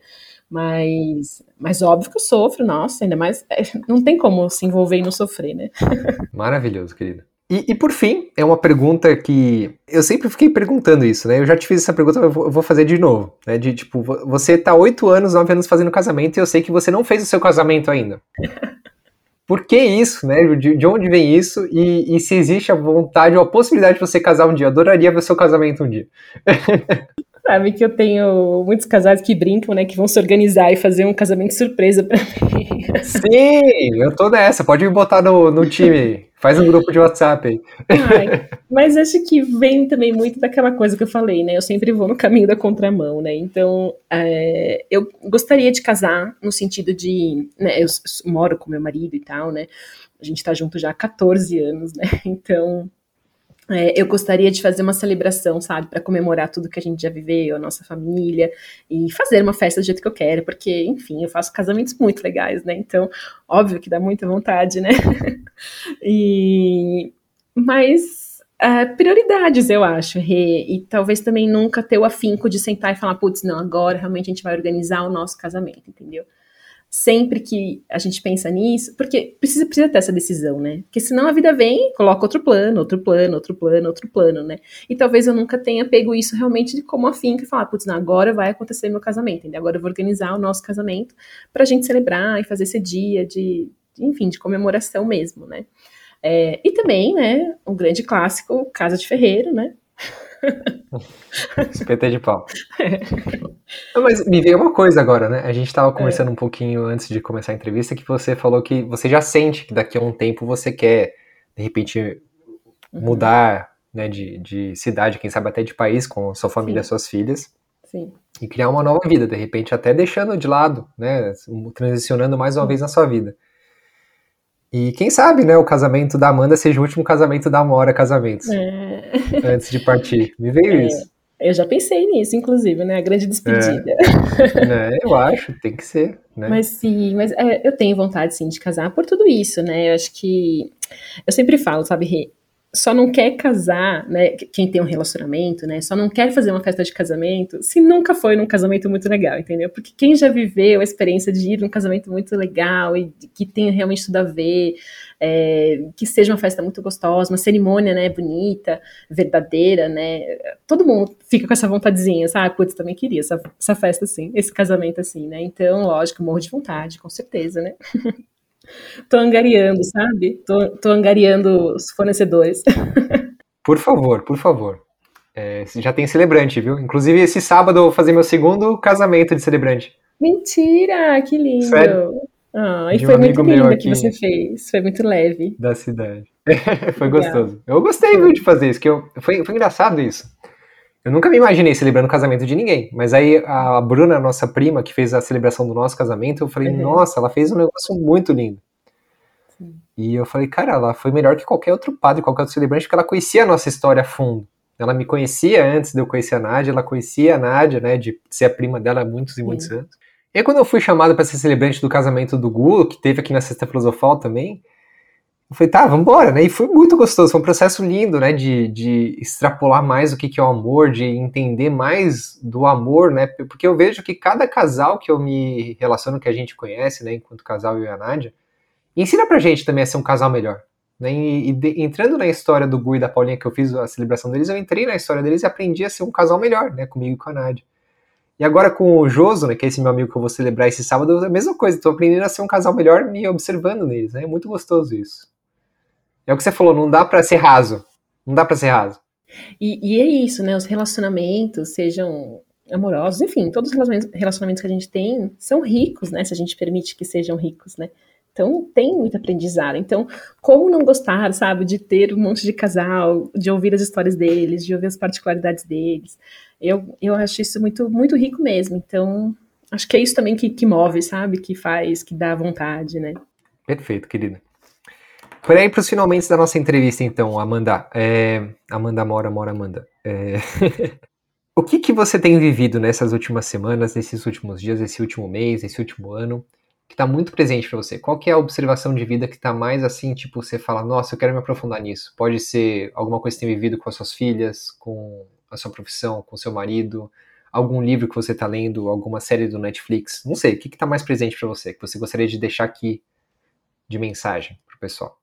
Mas, mas óbvio que eu sofro, nossa, ainda mais. É, não tem como se envolver e não sofrer, né? *laughs* Maravilhoso, querido. E, e, por fim, é uma pergunta que eu sempre fiquei perguntando isso, né? Eu já te fiz essa pergunta, eu vou, eu vou fazer de novo. Né? De tipo, você tá oito anos, nove anos fazendo casamento e eu sei que você não fez o seu casamento ainda. *laughs* Por que isso, né? De, de onde vem isso? E, e, se existe a vontade ou a possibilidade de você casar um dia? Eu adoraria ver o seu casamento um dia. *laughs* Sabe que eu tenho muitos casais que brincam, né? Que vão se organizar e fazer um casamento surpresa pra mim. Sim, eu tô nessa. Pode me botar no, no time. Faz um grupo de WhatsApp aí. Ai, *laughs* mas acho que vem também muito daquela coisa que eu falei, né? Eu sempre vou no caminho da contramão, né? Então, é, eu gostaria de casar no sentido de. Né, eu, moro com meu marido e tal, né? A gente tá junto já há 14 anos, né? *laughs* Então, é, eu gostaria de fazer uma celebração, sabe, para comemorar tudo que a gente já viveu, a nossa família, e fazer uma festa do jeito que eu quero, porque, enfim, eu faço casamentos muito legais, né? Então, óbvio que dá muita vontade, né? *laughs* e mas uh, prioridades, eu acho, Rê, e talvez também nunca ter o afinco de sentar e falar, putz, não, agora realmente a gente vai organizar o nosso casamento, entendeu? Sempre que a gente pensa nisso, porque precisa, precisa ter essa decisão, né? Porque senão a vida vem, coloca outro plano, outro plano, outro plano, outro plano, né? E talvez eu nunca tenha pego isso realmente de como afim que falar, putz, agora vai acontecer meu casamento, entendeu? agora eu vou organizar o nosso casamento pra gente celebrar e fazer esse dia de, enfim, de comemoração mesmo, né? É, e também, né, um grande clássico, Casa de Ferreiro, né? *laughs* *laughs* Espeta de pau. *laughs* Mas me veio uma coisa agora, né? A gente estava conversando é. um pouquinho antes de começar a entrevista que você falou que você já sente que daqui a um tempo você quer, de repente, uhum. mudar né, de, de cidade, quem sabe até de país, com sua família, Sim. suas filhas. Sim. E criar uma nova vida, de repente até deixando de lado, né? Transicionando mais uma vez na sua vida. E quem sabe, né, o casamento da Amanda seja o último casamento da Amora Casamentos. É. *laughs* Antes de partir. Me veio é. isso. Eu já pensei nisso, inclusive, né? A grande despedida. É, *laughs* eu acho, tem que ser. Né? Mas sim, mas é, eu tenho vontade, sim, de casar por tudo isso, né? Eu acho que. Eu sempre falo, sabe, só não quer casar, né? Quem tem um relacionamento, né? Só não quer fazer uma festa de casamento se nunca foi num casamento muito legal, entendeu? Porque quem já viveu a experiência de ir num casamento muito legal e que tem realmente tudo a ver, é, que seja uma festa muito gostosa, uma cerimônia, né? Bonita, verdadeira, né? Todo mundo fica com essa vontadezinha, sabe? Putz, também queria essa, essa festa assim, esse casamento assim, né? Então, lógico, morro de vontade, com certeza, né? *laughs* tô angariando, sabe? Tô, tô angariando os fornecedores. *laughs* Por favor, por favor. É, já tem celebrante, viu? Inclusive, esse sábado eu vou fazer meu segundo casamento de celebrante. Mentira! Que lindo! Sério? Ah, e de foi um muito lindo que você fez. Foi muito leve. Da cidade. *laughs* foi Legal. gostoso. Eu gostei, viu, de fazer isso. Que eu, foi, foi engraçado isso. Eu nunca me imaginei celebrando o casamento de ninguém. Mas aí a Bruna, nossa prima, que fez a celebração do nosso casamento, eu falei, uhum. nossa, ela fez um negócio muito lindo. E eu falei, cara, ela foi melhor que qualquer outro padre, qualquer outro celebrante, porque ela conhecia a nossa história a fundo. Ela me conhecia antes de eu conhecer a Nádia, ela conhecia a Nádia, né, de ser a prima dela há muitos e muitos Sim. anos. E aí, quando eu fui chamado para ser celebrante do casamento do Gu, que teve aqui na Sexta Filosofal também, eu falei, tá, vambora, né? E foi muito gostoso, foi um processo lindo, né? De, de extrapolar mais o que, que é o amor, de entender mais do amor, né? Porque eu vejo que cada casal que eu me relaciono, que a gente conhece, né? Enquanto casal eu e a Nádia, ensina pra gente também a ser um casal melhor. Né? E, e de, entrando na história do Gu e da Paulinha, que eu fiz a celebração deles, eu entrei na história deles e aprendi a ser um casal melhor, né? Comigo e com a Nádia. E agora com o Joso, né, que é esse meu amigo que eu vou celebrar esse sábado, é a mesma coisa, tô aprendendo a ser um casal melhor me observando neles, né? É muito gostoso isso. É o que você falou, não dá para ser raso. Não dá para ser raso. E, e, é isso, né? Os relacionamentos, sejam amorosos, enfim, todos os relacionamentos que a gente tem são ricos, né? Se a gente permite que sejam ricos, né? Então, tem muito aprendizado. Então, como não gostar, sabe, de ter um monte de casal, de ouvir as histórias deles, de ouvir as particularidades deles? Eu, eu acho isso muito, muito rico mesmo. Então, acho que é isso também que, que move, sabe? Que faz, que dá vontade, né? Perfeito, querida. Por aí para os finalmente da nossa entrevista, então, Amanda. É... Amanda Mora, Mora Amanda. É... *laughs* o que, que você tem vivido nessas últimas semanas, nesses últimos dias, esse último mês, esse último ano, que está muito presente para você? Qual que é a observação de vida que está mais assim, tipo, você fala, nossa, eu quero me aprofundar nisso? Pode ser alguma coisa que você tem vivido com as suas filhas, com a sua profissão, com o seu marido, algum livro que você está lendo, alguma série do Netflix, não sei, o que está mais presente para você, que você gostaria de deixar aqui de mensagem para o pessoal?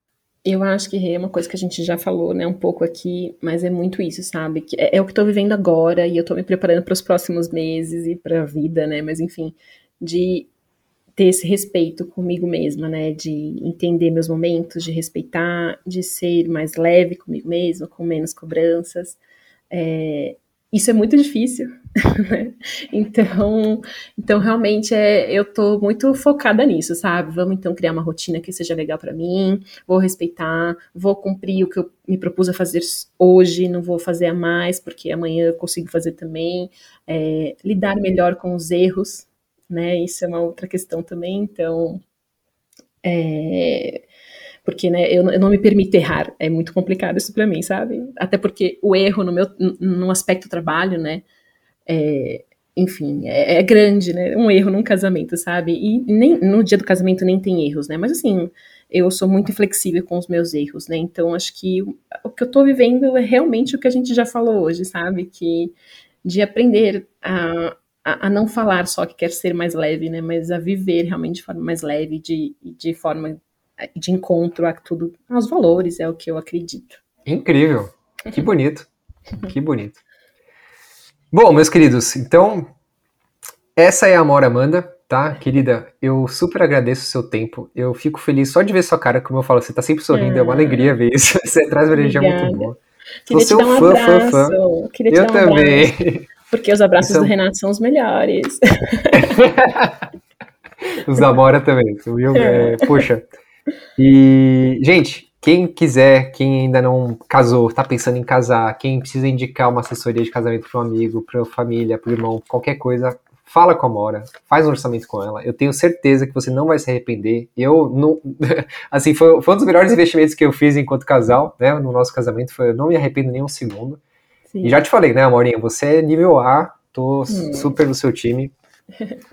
Eu acho que é uma coisa que a gente já falou, né, um pouco aqui, mas é muito isso, sabe? Que é, é o que estou vivendo agora e eu estou me preparando para os próximos meses e para a vida, né? Mas enfim, de ter esse respeito comigo mesma, né? De entender meus momentos, de respeitar, de ser mais leve comigo mesma, com menos cobranças. É, isso é muito difícil, *laughs* né? Então, então realmente é, eu tô muito focada nisso, sabe? Vamos então criar uma rotina que seja legal para mim, vou respeitar, vou cumprir o que eu me propus a fazer hoje, não vou fazer a mais, porque amanhã eu consigo fazer também, é, lidar melhor com os erros, né? Isso é uma outra questão também, então é, porque né, eu, eu, não me permito errar. É muito complicado isso para mim, sabe? Até porque o erro no meu no aspecto trabalho, né, é, enfim, é, é, grande, né? Um erro num casamento, sabe? E nem no dia do casamento nem tem erros, né? Mas assim, eu sou muito inflexível com os meus erros, né? Então acho que o, o que eu tô vivendo é realmente o que a gente já falou hoje, sabe? Que de aprender a, a, a, não falar só que quer ser mais leve, né? Mas a viver realmente de forma mais leve, de, de forma de encontro a tudo, aos valores, é o que eu acredito. Incrível. *laughs* Que bonito. que bonito. Bom, meus queridos, então essa é a Amora Amanda, tá? Querida, eu super agradeço o seu tempo. Eu fico feliz só de ver sua cara, como eu falo, você tá sempre sorrindo, é, é uma alegria ver isso. *laughs* Você traz uma energia muito boa. Queria Sou um fã, abraço. fã, fã. Eu um também. Abraço, porque os abraços do Renato são os melhores. *laughs* os da Amora também, viu? É. É, puxa, e, gente, quem quiser, quem ainda não casou, tá pensando em casar, quem precisa indicar uma assessoria de casamento para um amigo, para família, para irmão, qualquer coisa, fala com a Mora, faz um orçamento com ela. Eu tenho certeza que você não vai se arrepender. Eu não, *laughs* assim, foi, foi um dos melhores investimentos que eu fiz enquanto casal, né, no nosso casamento, foi, eu não me arrependo nem um segundo. Sim. E já te falei, né, Amorinha, você é nível A, tô hum. super no seu time.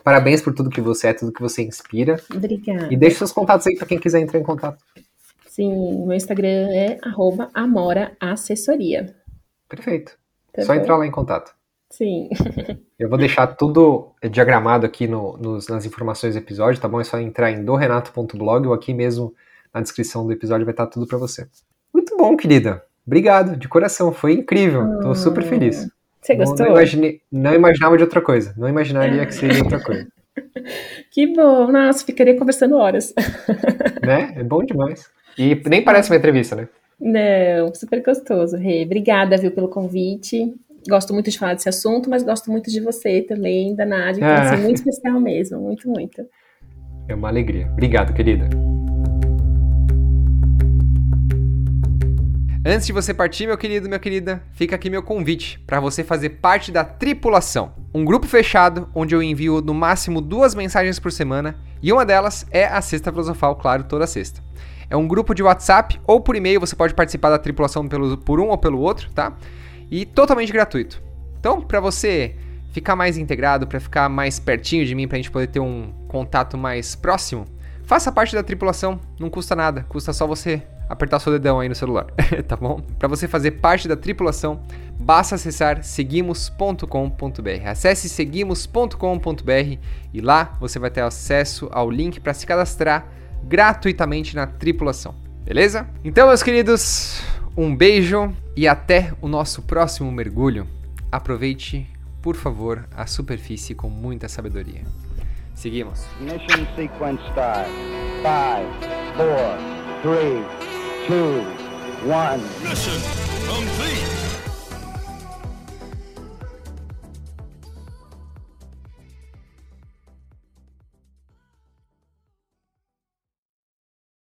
Parabéns por tudo que você é, tudo que você inspira. Obrigada. E deixe seus contatos aí para quem quiser entrar em contato. Sim, meu Instagram é @amoraassessoria. Perfeito. Tá Só bom? entrar lá em contato. Sim. *laughs* Eu vou deixar tudo diagramado aqui no, nos, nas informações do episódio, tá bom? É só entrar em dorenato.blog ou aqui mesmo na descrição do episódio vai estar tudo para você. Muito bom, querida. Obrigado, de coração. Foi incrível. Tô super feliz. Você gostou? Não, imaginei, não imaginava de outra coisa. Não imaginaria que seria outra coisa. *laughs* Que bom. Nossa, ficaria conversando horas. *laughs* Né? É bom demais. E nem parece uma entrevista, né? Não, super gostoso, Rê. Obrigada, viu, pelo convite. Gosto muito de falar desse assunto, mas gosto muito de você também, da Nádia. Então, ah. assim, muito especial mesmo. Muito, muito. É uma alegria. Obrigado, querida. Antes de você partir, meu querido, minha querida, fica aqui meu convite para você fazer parte da Tripulação, um grupo fechado onde eu envio no máximo duas mensagens por semana e uma delas é a Sexta Filosofal, claro, toda sexta. É um grupo de WhatsApp ou por e-mail, você pode participar da tripulação pelo, por um ou pelo outro, tá? E totalmente gratuito. Então, para você ficar mais integrado, para ficar mais pertinho de mim, para a gente poder ter um contato mais próximo, faça parte da tripulação, não custa nada, custa só você apertar seu dedão aí no celular, *laughs* tá bom? Para você fazer parte da tripulação, basta acessar seguimos.com.br. Acesse seguimos.com.br e lá você vai ter acesso ao link para se cadastrar gratuitamente na tripulação. Beleza? Então, meus queridos, um beijo e até o nosso próximo mergulho. Aproveite, por favor, a superfície com muita sabedoria. Seguimos. Mission sequence start. 5, 4, 3, two, one. Mission complete.